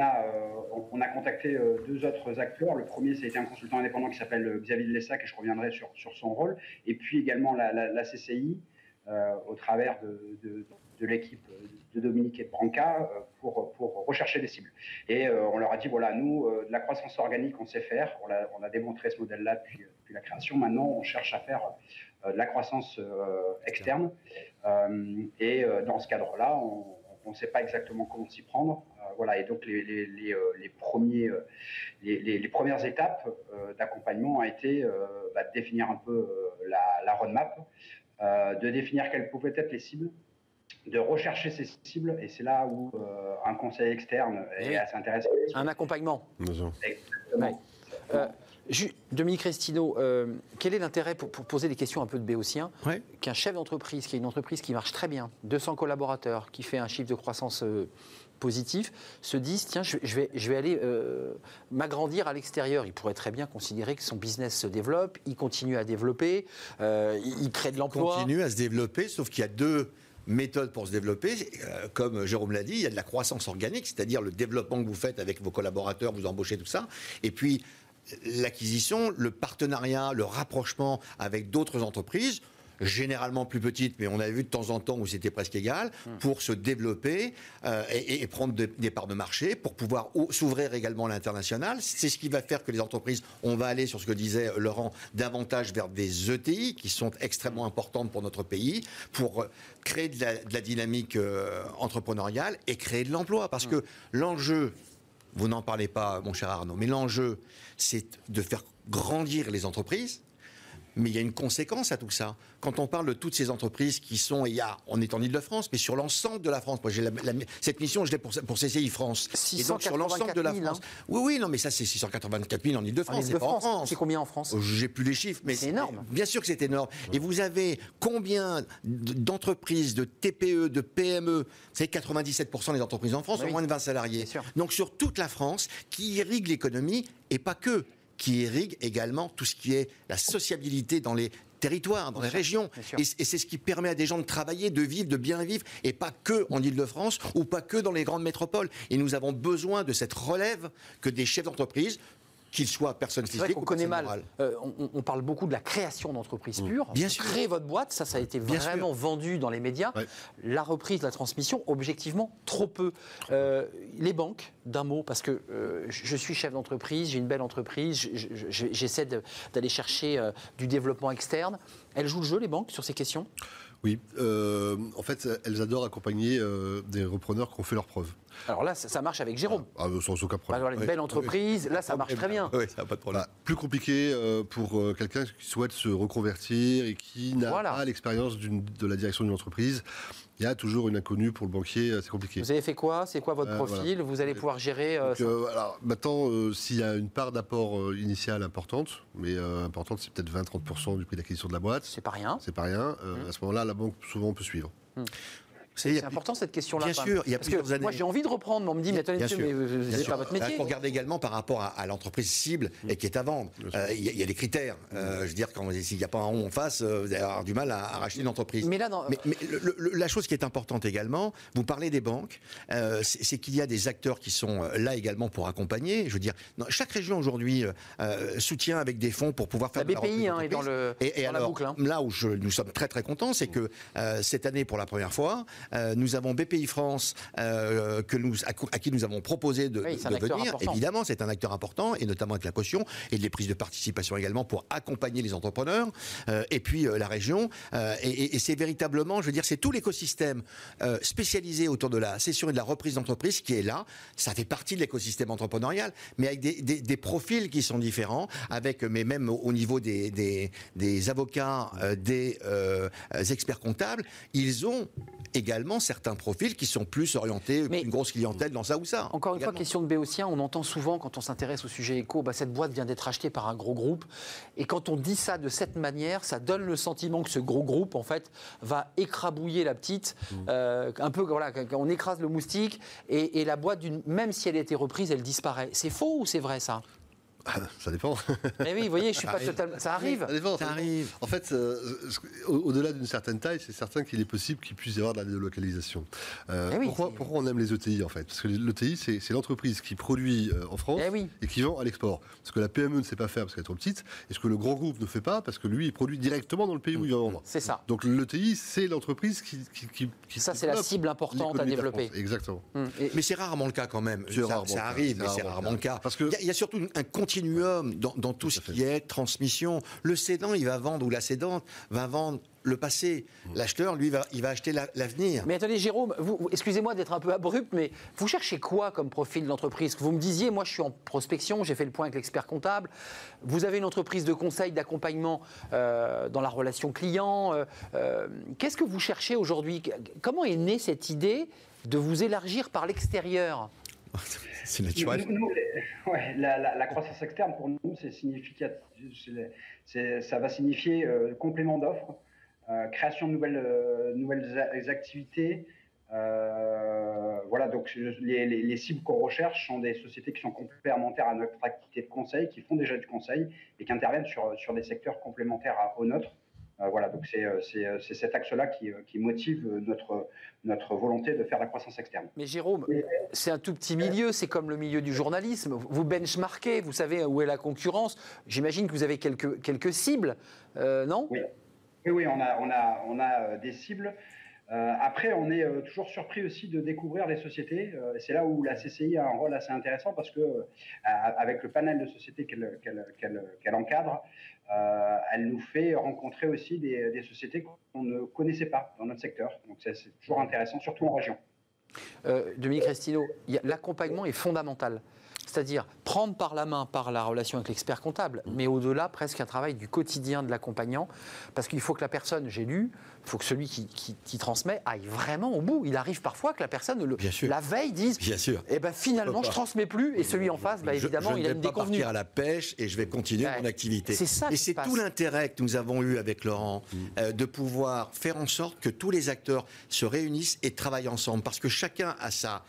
a, euh, contacté euh, deux autres acteurs. Le premier, c'était un consultant indépendant qui s'appelle Xavier Lessac, et je reviendrai sur, son rôle. Et puis également la, CCI, euh, au travers de, l'équipe de Dominique et de Branca, pour, rechercher des cibles. Et on leur a dit, voilà, nous, de la croissance organique, on sait faire. On a, on a démontré ce modèle-là depuis, depuis, la création. Maintenant, on cherche à faire de la croissance externe. Euh, et euh, dans ce cadre-là, on ne sait pas exactement comment s'y prendre. Euh, voilà, et donc les, les, les, premiers, les, premières étapes d'accompagnement ont été bah, de définir un peu la, la roadmap, de définir quelles pouvaient être les cibles, de rechercher ces cibles, et c'est là où un conseil externe est assez intéressant. Un accompagnement. Exactement. Dominique Restino, euh, quel est l'intérêt pour, poser des questions un peu de béotien qu'un chef d'entreprise, qui est une entreprise qui marche très bien, 200 collaborateurs, qui fait un chiffre de croissance euh, positif, se dise tiens, je, vais, je vais aller euh, m'agrandir à l'extérieur. Il pourrait très bien considérer que son business se développe, il continue à développer, il, crée de l'emploi. Il continue à se développer, sauf qu'il y a deux méthodes pour se développer. comme Jérôme l'a dit, il y a de la croissance organique, c'est-à-dire le développement que vous faites avec vos collaborateurs, vous embauchez tout ça. Et puis, l'acquisition, le partenariat, le rapprochement avec d'autres entreprises généralement plus petites, mais on a vu de temps en temps où c'était presque égal, hmm. pour se développer euh, et, prendre des parts de marché, pour pouvoir s'ouvrir également à l'international. C'est ce qui va faire que les entreprises, on va aller sur ce que disait Laurent, davantage vers des ETI qui sont extrêmement importantes pour notre pays, pour créer de la, dynamique euh, entrepreneuriale et créer de l'emploi. Parce hmm. que l'enjeu, vous n'en parlez pas, mon cher Arnaud, mais l'enjeu, c'est de faire grandir les entreprises, mais il y a une conséquence à tout ça. Quand on parle de toutes ces entreprises qui sont, il y a, on est en Ile-de-France, mais sur l'ensemble de la France. Moi, cette mission, je l'ai pour, pour CCI France. et donc sur l'ensemble de la France. Hein. Oui, oui, non, mais ça, c'est 684 000 en Ile-de-France. C'est en France. C'est combien en France? J'ai plus les chiffres, mais c'est énorme. Bien sûr que c'est énorme. Et vous avez combien d'entreprises, de TPE, de PME C'est 97% des entreprises en France ont moins de 20 salariés. Donc sur toute la France, qui irrigue l'économie et pas que qui irrigue également tout ce qui est la sociabilité dans les territoires, dans les régions. Et, c'est ce qui permet à des gens de travailler, de vivre, de bien vivre, et pas que en Ile-de-France ou pas que dans les grandes métropoles. Et nous avons besoin de cette relève que des chefs d'entreprise qu'il soit personne physique ou connaît mal. Euh, on, parle beaucoup de la création d'entreprises mmh. pures. Bien sûr. Créer votre boîte, ça, ça a été vraiment vendu dans les médias. La reprise, la transmission, objectivement, trop peu. Euh, les banques, d'un mot, parce que euh, je suis chef d'entreprise, j'ai une belle entreprise, j'essaie d'aller chercher du développement externe. Elles jouent le jeu, les banques, sur ces questions? Oui, en fait, elles adorent accompagner des repreneurs qui ont fait leurs preuves. Alors là, ça, marche avec Jérôme. Ah, ah sans aucun problème. Alors, une belle entreprise, là, ça marche très bien. Oui, ça n'a pas de problème. Bah, plus compliqué euh, pour quelqu'un qui souhaite se reconvertir et qui n'a pas l'expérience de la direction d'une entreprise il y a toujours une inconnue pour le banquier, c'est compliqué. Vous avez fait quoi? C'est quoi votre euh, profil? Vous allez pouvoir gérer euh, euh, alors, Maintenant, s'il y a une part d'apport initial importante, mais importante, c'est peut-être 20-30% du prix d'acquisition de la boîte. C'est pas rien. C'est pas rien. Mmh. À ce moment-là, la banque souvent peut suivre. Mmh. C'est important cette question-là. Bien sûr, il y a plusieurs années. Moi, j'ai envie de reprendre, mais on me dit, mais attendez, monsieur, mais vous n'avez pas votre métier. Il faut regarder également par rapport à, l'entreprise cible mm. et qui est à vendre. Euh, il y, a des critères. Euh, je veux dire, s'il n'y a pas un rond en face, euh, vous allez avoir du mal à, racheter une entreprise. Mais là, mais, la chose qui est importante également, vous parlez des banques, c'est qu'il y a des acteurs qui sont là également pour accompagner. Je veux dire, chaque région aujourd'hui soutient avec des fonds pour pouvoir faire la BPI hein, est dans, le, et, boucle. Hein. Là où nous sommes très très contents, c'est que cette année, pour la première fois, nous avons BPI France, euh, que nous, à, qui nous avons proposé de, venir, évidemment, c'est un acteur important, et notamment avec la caution et les prises de participation également pour accompagner les entrepreneurs, euh, et puis euh, la région. et, c'est véritablement, je veux dire, c'est tout l'écosystème spécialisé autour de la cession et de la reprise d'entreprise qui est là. Ça fait partie de l'écosystème entrepreneurial, mais avec des, profils qui sont différents, avec, mais même au niveau des, des, des avocats, des experts comptables, ils ont également certains profils qui sont plus orientés, une grosse clientèle dans ça ou ça. Encore une fois, question de Béotien, on entend souvent quand on s'intéresse au sujet éco, bah, cette boîte vient d'être achetée par un gros groupe. Et quand on dit ça de cette manière, ça donne le sentiment que ce gros groupe, en fait, va écrabouiller la petite, mmh. euh, un peu, voilà, on écrase le moustique, et, et la boîte, même si elle a été reprise, elle disparaît. C'est faux ou c'est vrai ça? Ça dépend. Mais oui, vous voyez, je suis pas totalement. Ça arrive. Ça, arrive. En fait, euh, au-delà d'une certaine taille, c'est certain qu'il est possible qu'il puisse y avoir de la délocalisation. Euh, eh pourquoi, pourquoi, on aime les ETI en fait? Parce que l'ETI, c'est l'entreprise qui produit euh, en France eh et qui vend à l'export. Ce que la PME ne sait pas faire parce qu'elle est trop petite, et ce que le grand groupe ne fait pas parce que lui, il produit directement dans le pays où il va vendre. C'est ça. Donc l'ETI, c'est l'entreprise qui, qui, Ça, c'est la cible importante à développer. Exactement. Hum. Mais c'est rarement le cas quand même. Ça, arrive, mais c'est rarement le cas. Parce qu'il y, a surtout un continuum dans, dans tout ce qui est transmission. Le cédant, il va vendre, ou la cédante va vendre le passé. Mmh. L'acheteur, lui, va, il va acheter l'avenir. mais attendez, Jérôme, vous, excusez-moi d'être un peu abrupt, mais vous cherchez quoi comme profil d'entreprise? Vous me disiez, moi, je suis en prospection, j'ai fait le point avec l'expert comptable. Vous avez une entreprise de conseil, d'accompagnement euh, dans la relation client. Euh, euh, qu'est-ce que vous cherchez aujourd'hui? Comment est née cette idée de vous élargir par l'extérieur? (laughs) C'est naturel. la, croissance externe, pour nous, c'est significatif. Ça va signifier euh, complément d'offres, euh, création de nouvelles, euh, activités. voilà, donc les, cibles qu'on recherche sont des sociétés qui sont complémentaires à notre activité de conseil, qui font déjà du conseil et qui interviennent sur, sur des secteurs complémentaires à, aux nôtres. Euh, voilà, donc c'est euh, euh, cet axe-là qui, motive notre, notre volonté de faire la croissance externe. Mais Jérôme, c'est un tout petit milieu, c'est comme le milieu du journalisme. Vous benchmarkez, vous savez où est la concurrence. J'imagine que vous avez quelques, quelques cibles, non? Oui. oui. on a, on a, on a des cibles. Après, on est toujours surpris aussi de découvrir les sociétés. c'est là où la CCI a un rôle assez intéressant parce que, avec le panel de sociétés qu'elle encadre, euh, elle nous fait rencontrer aussi des, sociétés qu'on ne connaissait pas dans notre secteur. Donc c'est toujours intéressant, surtout en région. Euh, Dominique Restino, l'accompagnement est fondamental. C'est-à-dire prendre par la main par la relation avec l'expert comptable, mais au-delà, presque un travail du quotidien de l'accompagnant, parce qu'il faut que la personne, j'ai lu, il faut que celui qui, transmet aille vraiment au bout. Il arrive parfois que la personne, le, la veille, dise Bien sûr. Eh ben, finalement, je ne transmets plus, et celui en face, bah, évidemment, il a une déconvenue. Je vais partir à la pêche et je vais continuer mon activité. C'est ça Et c'est tout l'intérêt que nous avons eu avec Laurent, mm. euh, de pouvoir faire en sorte que tous les acteurs se réunissent et travaillent ensemble, parce que chacun a sa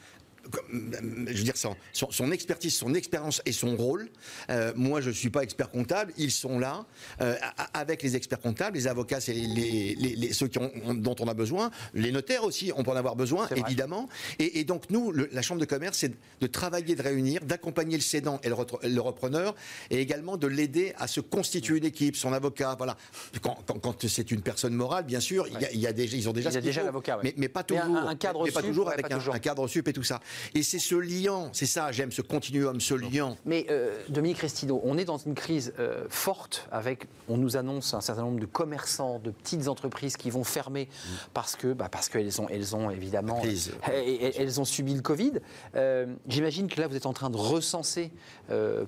je veux dire, son, son, expertise, son expérience et son rôle. Euh, moi, je ne suis pas expert comptable. Ils sont là euh, avec les experts comptables, les avocats, c'est les, les, ceux qui ont, dont on a besoin. Les notaires aussi, on peut en avoir besoin, évidemment. Et, donc, nous, la Chambre de commerce, c'est de travailler, de réunir, d'accompagner le cédant et le, repreneur, et également de l'aider à se constituer une équipe, son avocat. Voilà. Quand, quand, c'est une personne morale, bien sûr, il, y a, déjà, ils ont déjà, déjà l'avocat, mais, mais, pas toujours, un, cadre pas toujours avec un, un cadre sup et tout ça. Et c'est ce lien, c'est ça, j'aime ce continuum, ce lien. Mais euh, Dominique Restido, on est dans une crise euh, forte avec, on nous annonce un certain nombre de commerçants, de petites entreprises qui vont fermer mm. parce que, bah, parce qu'elles ont, elles ont évidemment, elles, ont subi le Covid. Euh, j'imagine que là, vous êtes en train de recenser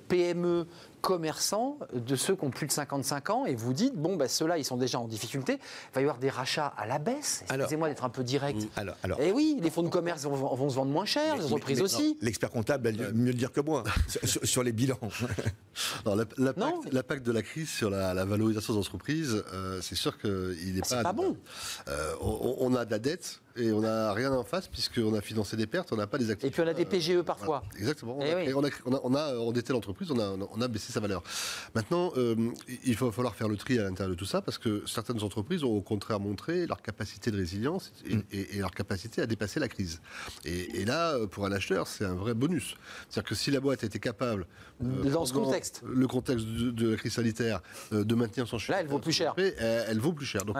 PME, commerçants de ceux qui ont plus de 55 ans et vous dites, bon, ben, ceux-là, ils sont déjà en difficulté, il va y avoir des rachats à la baisse. Excusez-moi d'être un peu direct. Mm, alors, alors, et eh oui, les fonds de commerce vont, se vendre moins cher, les entreprises aussi. L'expert comptable va mieux le dire que moi (laughs) sur, les bilans. (laughs) L'impact de la crise sur la, valorisation des entreprises, euh, c'est sûr qu'il n'est ah, pas. pas bon. Euh, on, a de la dette et on n'a rien en face puisqu'on a financé des pertes, on n'a pas des actifs. Et puis on a des PGE parfois. Exactement. On, a, on, a, endetté l'entreprise, on a, on a baissé sa valeur. Maintenant, euh, il va falloir faire le tri à l'intérieur de tout ça parce que certaines entreprises ont au contraire montré leur capacité de résilience et, mm. leur capacité à dépasser la crise. Et, là, pour un acheteur, c'est un vrai bonus. C'est-à-dire que si la boîte était capable, euh, dans ce contexte, le contexte de, la crise sanitaire, euh, de maintenir son chiffre, là, elle vaut plus cher. Elle, vaut plus cher. Donc,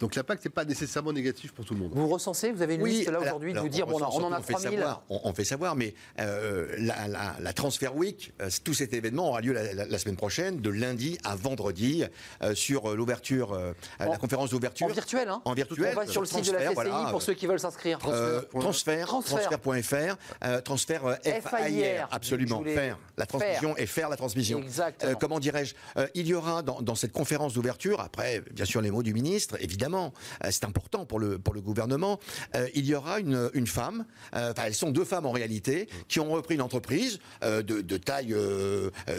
donc l'impact n'est pas nécessairement négatif pour tout le monde. Vous vous avez une liste là aujourd'hui de vous dire, bon, on, en a 3000 on, on, fait savoir, mais euh, la, Transfer Week, euh, tout cet événement aura lieu la, semaine prochaine, de lundi à vendredi, euh, sur l'ouverture, la conférence d'ouverture. En virtuel, hein En virtuel. sur le site de la CCI pour ceux qui veulent s'inscrire. Transfert, transfert.fr, transfert FAIR, absolument, faire la transmission et faire la transmission. Exactement. comment dirais-je Il y aura dans, dans cette conférence d'ouverture, après, bien sûr, les mots du ministre, évidemment, c'est important pour le, pour le gouvernement, il y aura une, femme, enfin elles sont deux femmes en réalité, qui ont repris une entreprise de, de, taille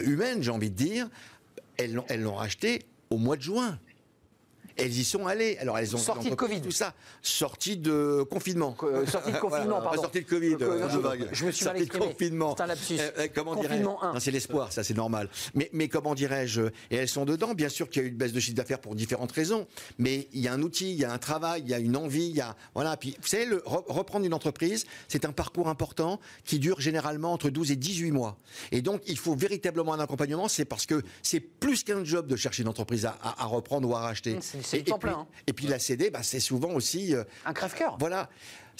humaine, j'ai envie de dire. Elles l'ont rachetée au mois de juin. Elles y sont allées. Alors elles ont sorti de Covid, tout ça, sortie de confinement, euh, sortie de (laughs) confinement, pardon, sortie de Covid, euh, je, me suis mal exprimé. Confinement. C'est un lapsus. Euh, comment confinement C'est l'espoir, ça c'est normal. Mais, mais comment dirais-je? Et elles sont dedans. Bien sûr qu'il y a eu une baisse de chiffre d'affaires pour différentes raisons, mais il y a un outil, il y a un travail, il y a une envie, il y a voilà. Puis vous savez, le, reprendre une entreprise, c'est un parcours important qui dure généralement entre 12 et 18 mois. Et donc il faut véritablement un accompagnement. C'est parce que c'est plus qu'un job de chercher une entreprise à, à, reprendre ou à racheter. C'est et, plein. Hein. Et puis la CD, bah, c'est souvent aussi... Euh, un crève-cœur. Voilà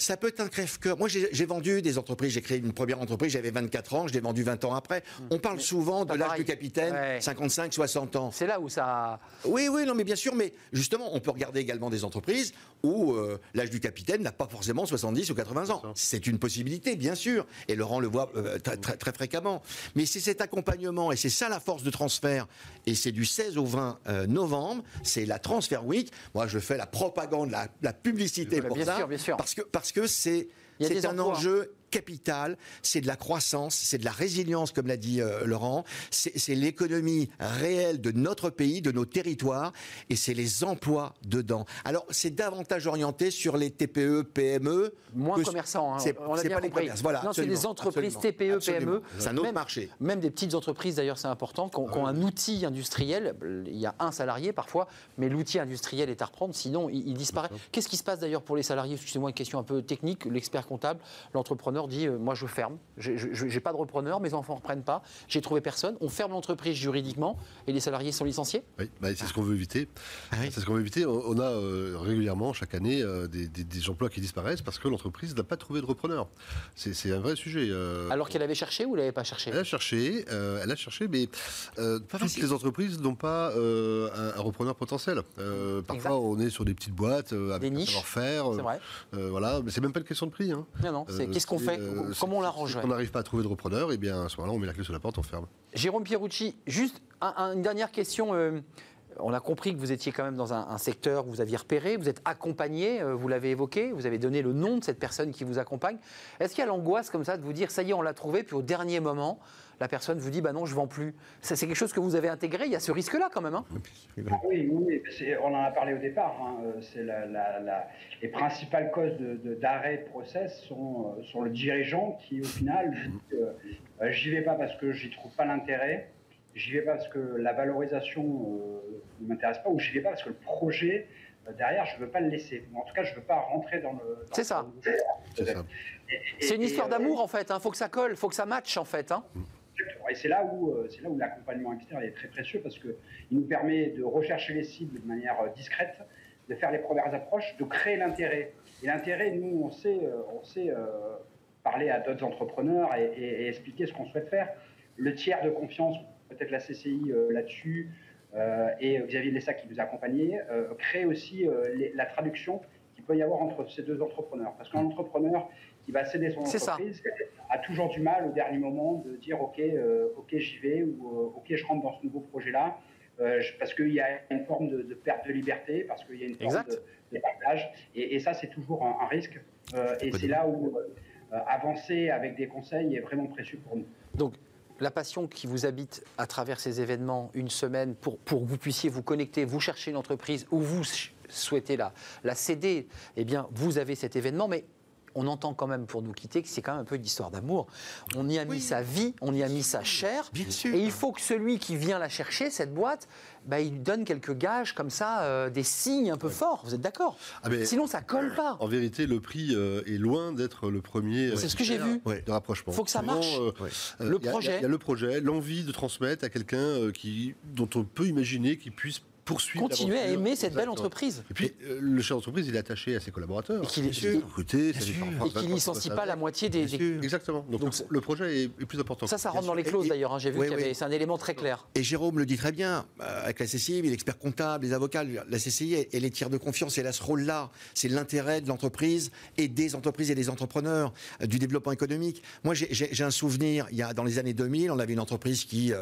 ça peut être un crève-cœur. Moi, j'ai vendu des entreprises. J'ai créé une première entreprise, j'avais 24 ans, je l'ai vendue 20 ans après. Hum. On parle souvent de l'âge du capitaine, 55, 60 ans. C'est là où ça. Oui, oui, non, mais bien sûr, mais justement, on peut regarder également des entreprises où euh, l'âge du capitaine n'a pas forcément 70 ou 80 ans. C'est une possibilité, bien sûr. Et Laurent le voit euh, très, très, fréquemment. Mais c'est cet accompagnement, et c'est ça la force de transfert. Et c'est du 16 au 20 euh, novembre, c'est la Transfer Week. Moi, je fais la propagande, la, la publicité pour bien ça. Sûr, bien sûr. Parce que, parce que c'est un enjeu capital, c'est de la croissance, c'est de la résilience, comme l'a dit euh, Laurent, c'est l'économie réelle de notre pays, de nos territoires, et c'est les emplois dedans. Alors, c'est davantage orienté sur les TPE, PME. Moins commerçants, hein, on a bien pas compris. Les voilà, non, c'est les entreprises TPE, PME. C'est un autre marché. Même des petites entreprises, d'ailleurs, c'est important, qui ont, un outil industriel. Il y a un salarié parfois, mais l'outil industriel est à reprendre, sinon il, disparaît. Qu'est-ce qui se passe d'ailleurs pour les salariés? Excusez-moi, une question un peu technique. L'expert comptable, l'entrepreneur dit euh, Moi, je ferme, je n'ai pas de repreneur, mes enfants ne reprennent pas, j'ai trouvé personne. On ferme l'entreprise juridiquement et les salariés sont licenciés Oui, bah, c'est ce qu'on veut éviter. Ah c'est ce qu'on veut éviter. On, a euh, régulièrement, chaque année, euh, des, emplois qui disparaissent parce que l'entreprise n'a pas trouvé de repreneur. C'est un vrai sujet. Alors qu'elle avait cherché ou elle n'avait pas cherché? Elle a cherché, elle a cherché, mais pas toutes les entreprises n'ont pas un, repreneur potentiel. parfois, on est sur des petites boîtes avec des savoir-faire. voilà, mais c'est même pas une question de prix. Hein. Non, non, c'est qu'est-ce qu'on fait euh, comment on l'arrange Si on n'arrive pas à trouver de repreneur, et eh bien à ce moment-là, on met la clé sur la porte, on ferme. Jérôme Pierucci, juste une dernière question. Euh, on a compris que vous étiez quand même dans un, secteur que vous aviez repéré, vous êtes accompagné, euh, vous l'avez évoqué, vous avez donné le nom de cette personne qui vous accompagne. Est-ce qu'il y a l'angoisse comme ça de vous dire, ça y est, on l'a trouvé, puis au dernier moment, la personne vous dit bah non, je vends plus. c'est quelque chose que vous avez intégré. Il y a ce risque-là quand même. Hein? Oui, oui, on en a parlé au départ. Hein. C'est les principales causes d'arrêt de, process sont, euh, sont, le dirigeant qui, au final, dit euh, j'y vais pas parce que j'y trouve pas l'intérêt, j'y vais pas parce que la valorisation euh, ne m'intéresse pas, ou j'y vais pas parce que le projet derrière, je veux pas le laisser. En tout cas, je veux pas rentrer dans le. C'est ça. C'est une histoire d'amour en fait. Il hein. faut que ça colle, il faut que ça matche en fait. Hein. Et c'est là où, euh, c'est là où l'accompagnement externe est très précieux parce qu'il nous permet de rechercher les cibles de manière euh, discrète, de faire les premières approches, de créer l'intérêt. Et l'intérêt, nous, on sait, euh, on sait parler à d'autres entrepreneurs et, expliquer ce qu'on souhaite faire. Le tiers de confiance, peut-être la CCI là-dessus, et Xavier Lessa qui vous a accompagné, crée aussi la traduction qu'il peut y avoir entre ces deux entrepreneurs. Parce qu'un entrepreneur, qui va céder son entreprise a toujours du mal au dernier moment de dire ok, euh, ok j'y vais ou euh, ok je rentre dans ce nouveau projet-là euh, parce qu'il y a une forme de, perte de liberté, parce qu'il y a une forme de, partage. Et, ça c'est toujours un, risque. Et c'est là où avancer avec des conseils est vraiment précieux pour nous. Donc la passion qui vous habite à travers ces événements, une semaine, pour, que vous puissiez vous connecter, vous chercher une entreprise ou vous souhaitez la, la céder, eh bien, vous avez cet événement, mais on entend quand même pour nous quitter que c'est quand même un peu d'histoire d'amour. On y a mis sa vie, on y a mis sa chair. Et il faut que celui qui vient la chercher, cette boîte, bah, il donne quelques gages comme ça, euh, des signes un peu forts. Vous êtes d'accord ah, Sinon, ça colle pas. En vérité, le prix euh, est loin d'être le premier. C'est ce que j'ai vu. De rapprochement. Il faut que ça marche. Euh, le projet. Il y, a le projet, l'envie de transmettre à quelqu'un qui dont on peut imaginer qu'il puisse poursuivre. Continuer à aimer cette belle entreprise. Et puis, euh, le chef d'entreprise, il est attaché à ses collaborateurs. Et qu'il ne licencie pas la moitié des. Exactement. Donc, le projet est, plus important. Ça, ça rentre dans les clauses d'ailleurs. Hein. J'ai vu qu'il y avait. C'est un élément très clair. Et Jérôme le dit très bien. Euh, avec la CCI, l'expert comptable, les avocats, la CCI et les tiers de confiance, elle a ce rôle-là. C'est l'intérêt de l'entreprise et des entreprises et des entrepreneurs, euh, du développement économique. Moi, j'ai un souvenir. Il y a dans les années 2000, on avait une entreprise qui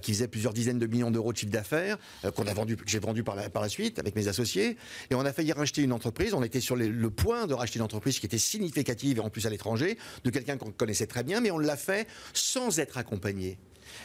qui faisait plusieurs dizaines de millions d'euros de chiffre d'affaires qu'on a vendu vendu, que j'ai vendu par la, par la suite avec mes associés. Et on a failli racheter une entreprise. On était sur le point de racheter une entreprise qui était significative et en plus à l'étranger, de quelqu'un qu'on connaissait très bien, mais on l'a fait sans être accompagné.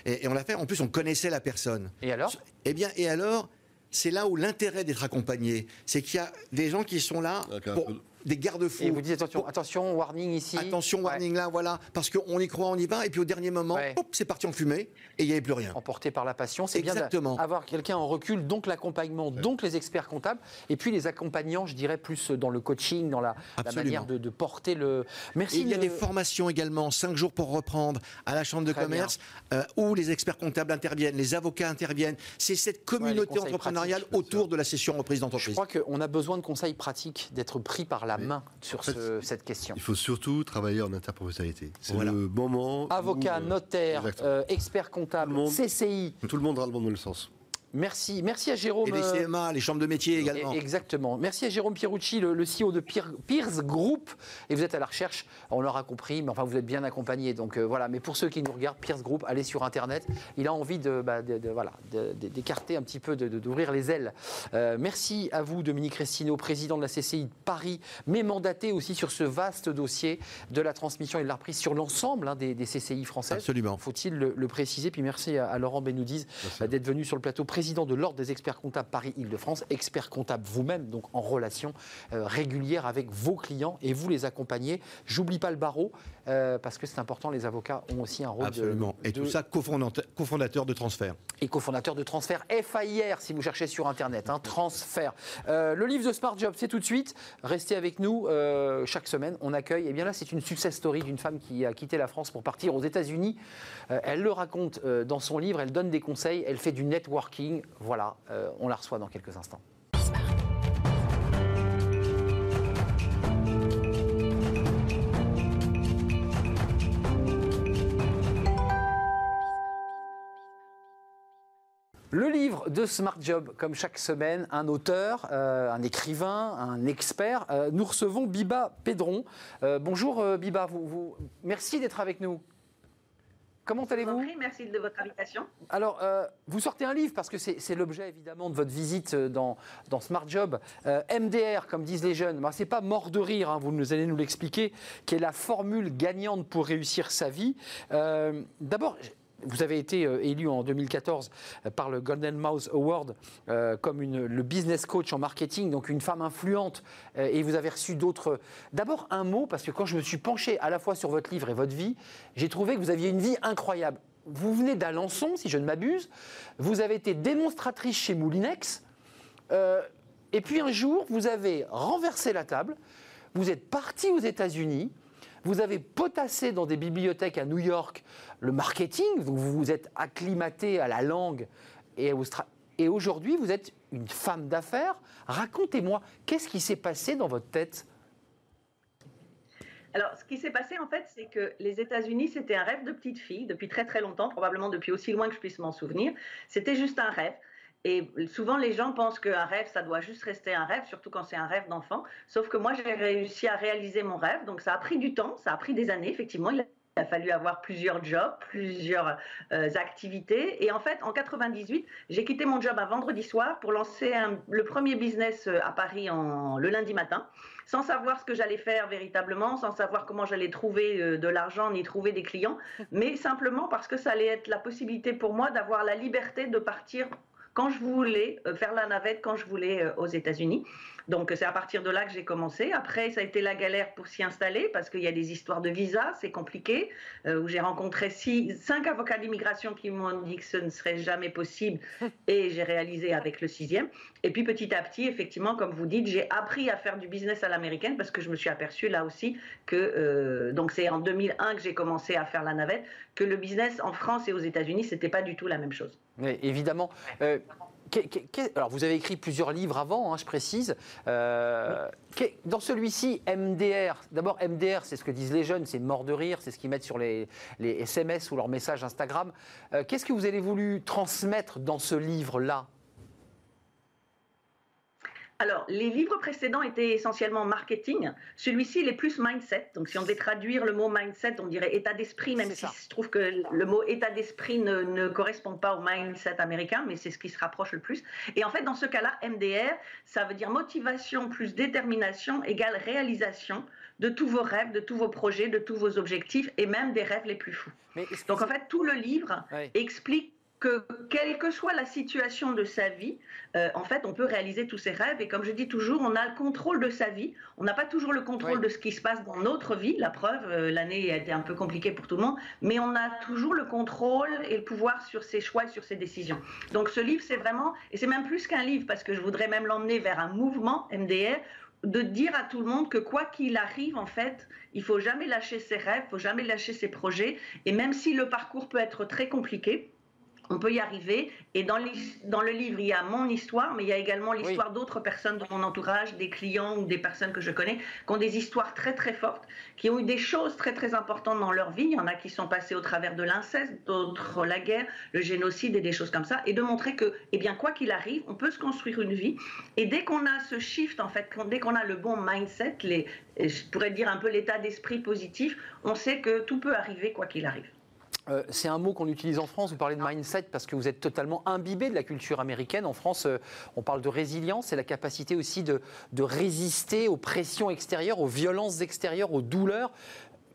Et, et on l'a fait, en plus, on connaissait la personne. Et alors? Eh bien, et alors c'est là où l'intérêt d'être accompagné, c'est qu'il y a des gens qui sont là pour, des garde-fous. Et vous dites attention, attention, warning ici. Attention, warning là, voilà, parce qu'on y croit, on y va, et puis au dernier moment, c'est parti en fumée, et il n'y avait plus rien. Emporté par la passion, c'est bien d'avoir quelqu'un en recul, donc l'accompagnement, donc les experts comptables, et puis les accompagnants, je dirais, plus dans le coaching, dans la, manière de, porter le. Merci. il y a des formations également, 5 jours pour reprendre, à la Chambre de commerce, euh, où les experts comptables interviennent, les avocats interviennent. C'est cette communauté entrepreneuriale autour de la session reprise d'entreprise. Je crois qu'on a besoin de conseils pratiques, d'être pris par la main sur cette question. Il faut surtout travailler en interprofessionnalité. C'est le moment. Avocat, euh, notaire, euh, expert comptable, CCI. Tout le monde a le bon sens. Merci. Merci à Jérôme. Et les CMA, les chambres de métier également. Exactement. Merci à Jérôme Pierucci, le, CEO de Pierce Group. Et vous êtes à la recherche, on l'aura compris, mais enfin vous êtes bien accompagné. Donc euh, voilà. Mais pour ceux qui nous regardent, Pierce Group, allez sur Internet. Il a envie de, bah, voilà, d'écarter un petit peu, d'ouvrir les ailes. Euh, merci à vous, Dominique Restino, président de la CCI de Paris, mais mandaté aussi sur ce vaste dossier de la transmission et de la reprise sur l'ensemble hein, des, CCI françaises. Absolument. Faut-il le, préciser Puis merci à, Laurent Benoudiz d'être venu sur le plateau président de l'Ordre des experts comptables Paris-Île-de-France, expert comptable vous-même, donc en relation euh, régulière avec vos clients et vous les accompagnez. J'oublie pas le barreau, euh, parce que c'est important, les avocats ont aussi un rôle. Absolument. et tout ça, cofondateur de transfert. Et cofondateur de transfert FAIR, si vous cherchez sur Internet, hein, transfert. Euh, le livre de Smart Job, c'est tout de suite. Restez avec nous. chaque semaine, on accueille. Et eh bien là, c'est une success story d'une femme qui a quitté la France pour partir aux États-Unis. elle le raconte dans son livre, elle donne des conseils, elle fait du networking. Voilà, euh, on la reçoit dans quelques instants. Le livre de Smart Job, comme chaque semaine, un auteur, euh, un écrivain, un expert. Euh, nous recevons Biba Pédron. bonjour Biba, merci d'être avec nous. Comment allez-vous Merci de votre invitation. Alors, euh, vous sortez un livre parce que c'est l'objet évidemment de votre visite euh, dans, dans Smart Job. Euh, MDR, comme disent les jeunes, ce n'est pas mort de rire, hein, vous allez nous l'expliquer, qui est la formule gagnante pour réussir sa vie. D'abord, vous avez été euh, élu en 2014 euh, par le Golden Mouse Award euh, comme le business coach en marketing, donc une femme influente, et vous avez reçu d'autres. D'abord un mot, parce que quand je me suis penché à la fois sur votre livre et votre vie, j'ai trouvé que vous aviez une vie incroyable. Vous venez d'Alençon, si je ne m'abuse, vous avez été démonstratrice chez Moulinex, et puis un jour, vous avez renversé la table, vous êtes parti aux États-Unis, vous avez potassé dans des bibliothèques à New York le marketing, vous vous êtes acclimaté à la langue et, et aujourd'hui vous êtes une femme d'affaires. Racontez-moi, qu'est-ce qui s'est passé dans votre tête? Alors, ce qui s'est passé, en fait, c'est que les États-Unis, c'était un rêve de petite fille depuis très très longtemps, probablement depuis aussi loin que je puisse m'en souvenir. C'était juste un rêve. Et souvent, les gens pensent qu'un rêve, ça doit juste rester un rêve, surtout quand c'est un rêve d'enfant. Sauf que moi, j'ai réussi à réaliser mon rêve. Donc, ça a pris du temps, ça a pris des années, effectivement. Il a fallu avoir plusieurs jobs, plusieurs euh, activités. Et en fait, en 98, j'ai quitté mon job un vendredi soir pour lancer le premier business euh, à Paris le lundi matin, sans savoir ce que j'allais faire véritablement, sans savoir comment j'allais trouver euh, de l'argent ni trouver des clients, mais simplement parce que ça allait être la possibilité pour moi d'avoir la liberté de partir quand je voulais euh, faire la navette, quand je voulais euh, aux États-Unis. Donc c'est à partir de là que j'ai commencé. Après, ça a été la galère pour s'y installer parce qu'il y a des histoires de visa, c'est compliqué, euh, où j'ai rencontré six, cinq avocats d'immigration qui m'ont dit que ce ne serait jamais possible (laughs) et j'ai réalisé avec le sixième. Et puis petit à petit, effectivement, comme vous dites, j'ai appris à faire du business à l'américaine parce que je me suis aperçu là aussi que, donc c'est en 2001 que j'ai commencé à faire la navette, que le business en France et aux États-Unis, c'était pas du tout la même chose. Mais évidemment. Euh, alors, vous avez écrit plusieurs livres avant, hein, je précise. Euh, dans celui-ci, MDR, d'abord, MDR, c'est ce que disent les jeunes, c'est mort de rire, c'est ce qu'ils mettent sur les, SMS ou leurs messages Instagram. Euh, qu'est-ce que vous avez voulu transmettre dans ce livre-là? Alors, les livres précédents étaient essentiellement marketing. Celui-ci, il est plus mindset. Donc, si on devait traduire le mot mindset, on dirait état d'esprit, même si je trouve que le mot état d'esprit ne, ne, correspond pas au mindset américain, mais c'est ce qui se rapproche le plus. Et en fait, dans ce cas-là, MDR, ça veut dire motivation plus détermination égale réalisation de tous vos rêves, de tous vos projets, de tous vos objectifs et même des rêves les plus fous. Donc, en fait, tout le livre explique que quelle que soit la situation de sa vie, euh, en fait, on peut réaliser tous ses rêves. Et comme je dis toujours, on a le contrôle de sa vie. On n'a pas toujours le contrôle de ce qui se passe dans notre vie. La preuve, euh, l'année a été un peu compliquée pour tout le monde, mais on a toujours le contrôle et le pouvoir sur ses choix et sur ses décisions. Donc ce livre, c'est vraiment, et c'est même plus qu'un livre, parce que je voudrais même l'emmener vers un mouvement MDR de dire à tout le monde que quoi qu'il arrive, en fait, il faut jamais lâcher ses rêves, il faut jamais lâcher ses projets. Et même si le parcours peut être très compliqué, on peut y arriver. Et dans, dans, le livre, il y a mon histoire, mais il y a également l'histoire d'autres personnes de mon entourage, des clients ou des personnes que je connais, qui ont des histoires très très fortes, qui ont eu des choses très très importantes dans leur vie. Il y en a qui sont passés au travers de l'inceste, d'autres la guerre, le génocide et des choses comme ça. Et de montrer que, eh bien, quoi qu'il arrive, on peut se construire une vie. Et dès qu'on a ce shift, en fait, dès qu'on a le bon mindset, les, je pourrais dire un peu l'état d'esprit positif, on sait que tout peut arriver quoi qu'il arrive. Euh, c'est un mot qu'on utilise en France, vous parlez de mindset parce que vous êtes totalement imbibé de la culture américaine. En France, euh, on parle de résilience, c'est la capacité aussi de, résister aux pressions extérieures, aux violences extérieures, aux douleurs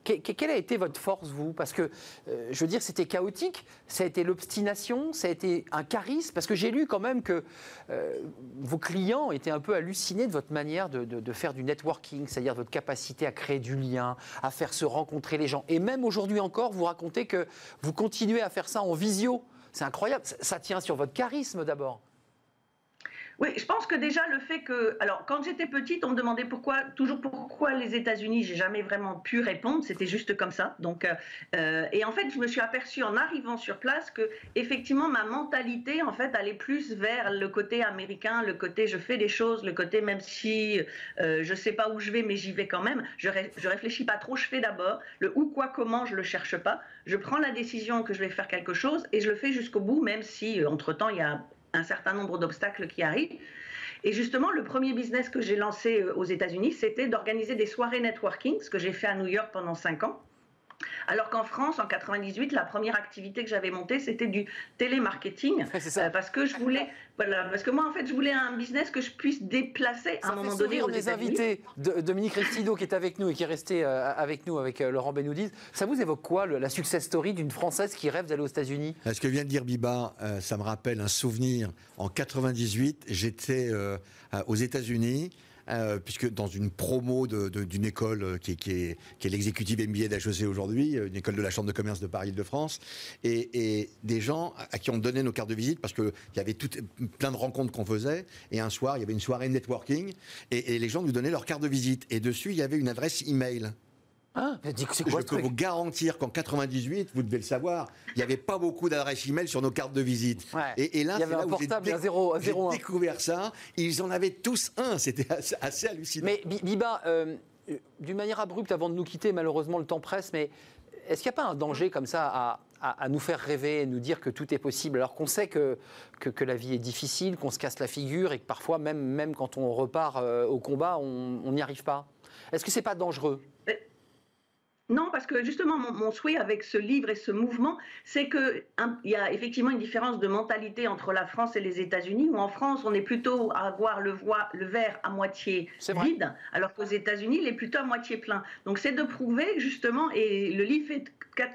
quelle a été votre force, vous? Parce que, euh, je veux dire, c'était chaotique, ça a été l'obstination, ça a été un charisme, parce que j'ai lu quand même que euh, vos clients étaient un peu hallucinés de votre manière de, faire du networking, c'est-à-dire votre capacité à créer du lien, à faire se rencontrer les gens. Et même aujourd'hui encore, vous racontez que vous continuez à faire ça en visio. C'est incroyable, ça tient sur votre charisme d'abord. Oui, je pense que déjà le fait que, alors quand j'étais petite, on me demandait pourquoi, toujours pourquoi les États-Unis. J'ai jamais vraiment pu répondre. C'était juste comme ça. Donc, euh, euh, et en fait, je me suis aperçue en arrivant sur place que effectivement ma mentalité en fait allait plus vers le côté américain, le côté je fais des choses, le côté même si euh, je sais pas où je vais, mais j'y vais quand même. Je, je réfléchis pas trop. Je fais d'abord le où, quoi, comment. Je le cherche pas. Je prends la décision que je vais faire quelque chose et je le fais jusqu'au bout, même si entre temps il y a un certain nombre d'obstacles qui arrivent. Et justement, le premier business que j'ai lancé euh, aux États-Unis, c'était d'organiser des soirées networking, ce que j'ai fait à New York pendant cinq ans. Alors qu'en France, en 98, la première activité que j'avais montée, c'était du télémarketing. Euh, parce que je voulais, voilà, parce que moi, en fait, je voulais un business que je puisse déplacer à un moment donné aux des invités. De, Dominique Restido, qui est avec nous et qui est resté euh, avec nous avec euh, Laurent Benoudis. Ça vous évoque quoi, la success story d'une Française qui rêve d'aller aux États-Unis? Ce que vient de dire Biba, ça me rappelle un souvenir. En 98, j'étais aux États-Unis. Euh, puisque dans une promo d'une école euh, qui, est, l'exécutive MBA d'HEC aujourd'hui, euh, une école de la Chambre de commerce de Paris-de-France, et, des gens à qui on donnait nos cartes de visite parce qu'il y avait tout, plein de rencontres qu'on faisait, et un soir, il y avait une soirée networking, et, et les gens nous donnaient leurs cartes de visite, et dessus, il y avait une adresse email. Ah, je peux vous garantir qu'en 98, vous devez le savoir, il n'y avait pas beaucoup d'adresses email sur nos cartes de visite. Et, là, c'est là où j'ai découvert ça. Ils en avaient tous un. C'était assez, hallucinant. Mais Biba, euh, d'une manière abrupte, avant de nous quitter, malheureusement le temps presse, mais est-ce qu'il n'y a pas un danger comme ça à, nous faire rêver et nous dire que tout est possible, alors qu'on sait que, que, la vie est difficile, qu'on se casse la figure et que parfois, même, même quand on repart euh, au combat, on n'y arrive pas? Est-ce que c'est pas dangereux? Non, parce que justement, mon, souhait avec ce livre et ce mouvement, c'est qu'il y a effectivement une différence de mentalité entre la France et les États-Unis, où en France, on est plutôt à voir le, le verre à moitié vide, alors qu'aux États-Unis, il est plutôt à moitié plein. Donc c'est de prouver justement, et le livre fait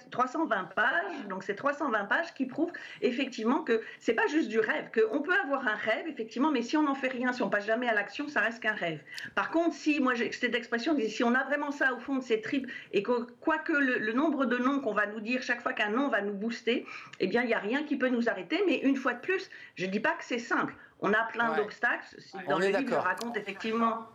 320 pages, donc c'est 320 pages qui prouvent effectivement que c'est pas juste du rêve, qu'on peut avoir un rêve, effectivement, mais si on n'en fait rien, si on passe jamais à l'action, ça reste qu'un rêve. Par contre, si, moi j'ai cette expression, si on a vraiment ça au fond de ses tripes et que quoique le, nombre de noms qu'on va nous dire chaque fois qu'un nom va nous booster, eh bien, il n'y a rien qui peut nous arrêter. Mais une fois de plus, je ne dis pas que c'est simple. On a plein d'obstacles. Dans le livre, je raconte effectivement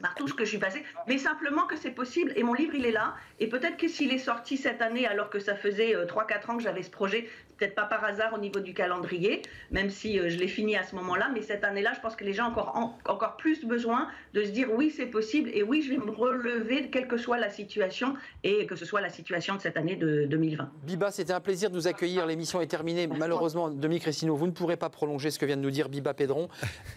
par tout ce que je suis passée, mais simplement que c'est possible. Et mon livre, il est là. Et peut-être que s'il est sorti cette année, alors que ça faisait 3-4 euh, ans que j'avais ce projet, peut-être pas par hasard au niveau du calendrier, même si je l'ai fini à ce moment-là, mais cette année-là, je pense que les gens ont encore, encore plus besoin de se dire oui, c'est possible et oui, je vais me relever, quelle que soit la situation et que ce soit la situation de cette année de 2020. Biba, c'était un plaisir de nous accueillir. L'émission est terminée. Malheureusement, Dominique Cristino, vous ne pourrez pas prolonger ce que vient de nous dire Biba Pédron.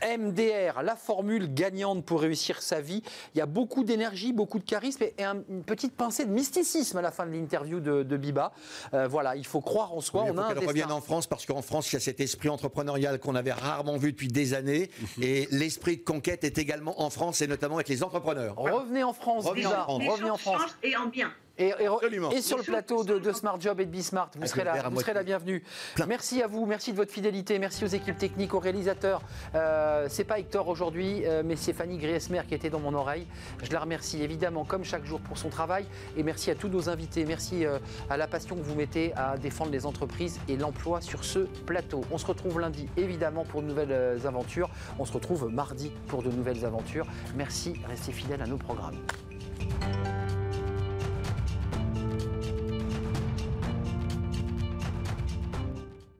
MDR, la formule gagnante pour réussir sa vie. Il y a beaucoup d'énergie, beaucoup de charisme et une petite pincée de mysticisme à la fin de l'interview de, Biba. Euh, voilà, il faut croire en soi. on a qu'elle revienne en France parce qu'en France, il y a cet esprit entrepreneurial qu'on avait rarement vu depuis des années. (laughs) et l'esprit de conquête est également en France et notamment avec les entrepreneurs. Revenez en France, Revenez En France. Revenez en France. Et en bien. Et, sur le plateau de, Smart Job et de Bismart, vous, serez là, vous serez la bienvenue. Merci à vous, merci de votre fidélité, merci aux équipes techniques, aux réalisateurs. Euh, c'est pas Hector aujourd'hui, euh, mais c'est Fanny Griesmer qui était dans mon oreille. Je la remercie évidemment, comme chaque jour, pour son travail. Et merci à tous nos invités. Merci euh, à la passion que vous mettez à défendre les entreprises et l'emploi sur ce plateau. On se retrouve lundi, évidemment, pour de nouvelles euh, aventures. On se retrouve mardi pour de nouvelles aventures. Merci, restez fidèles à nos programmes.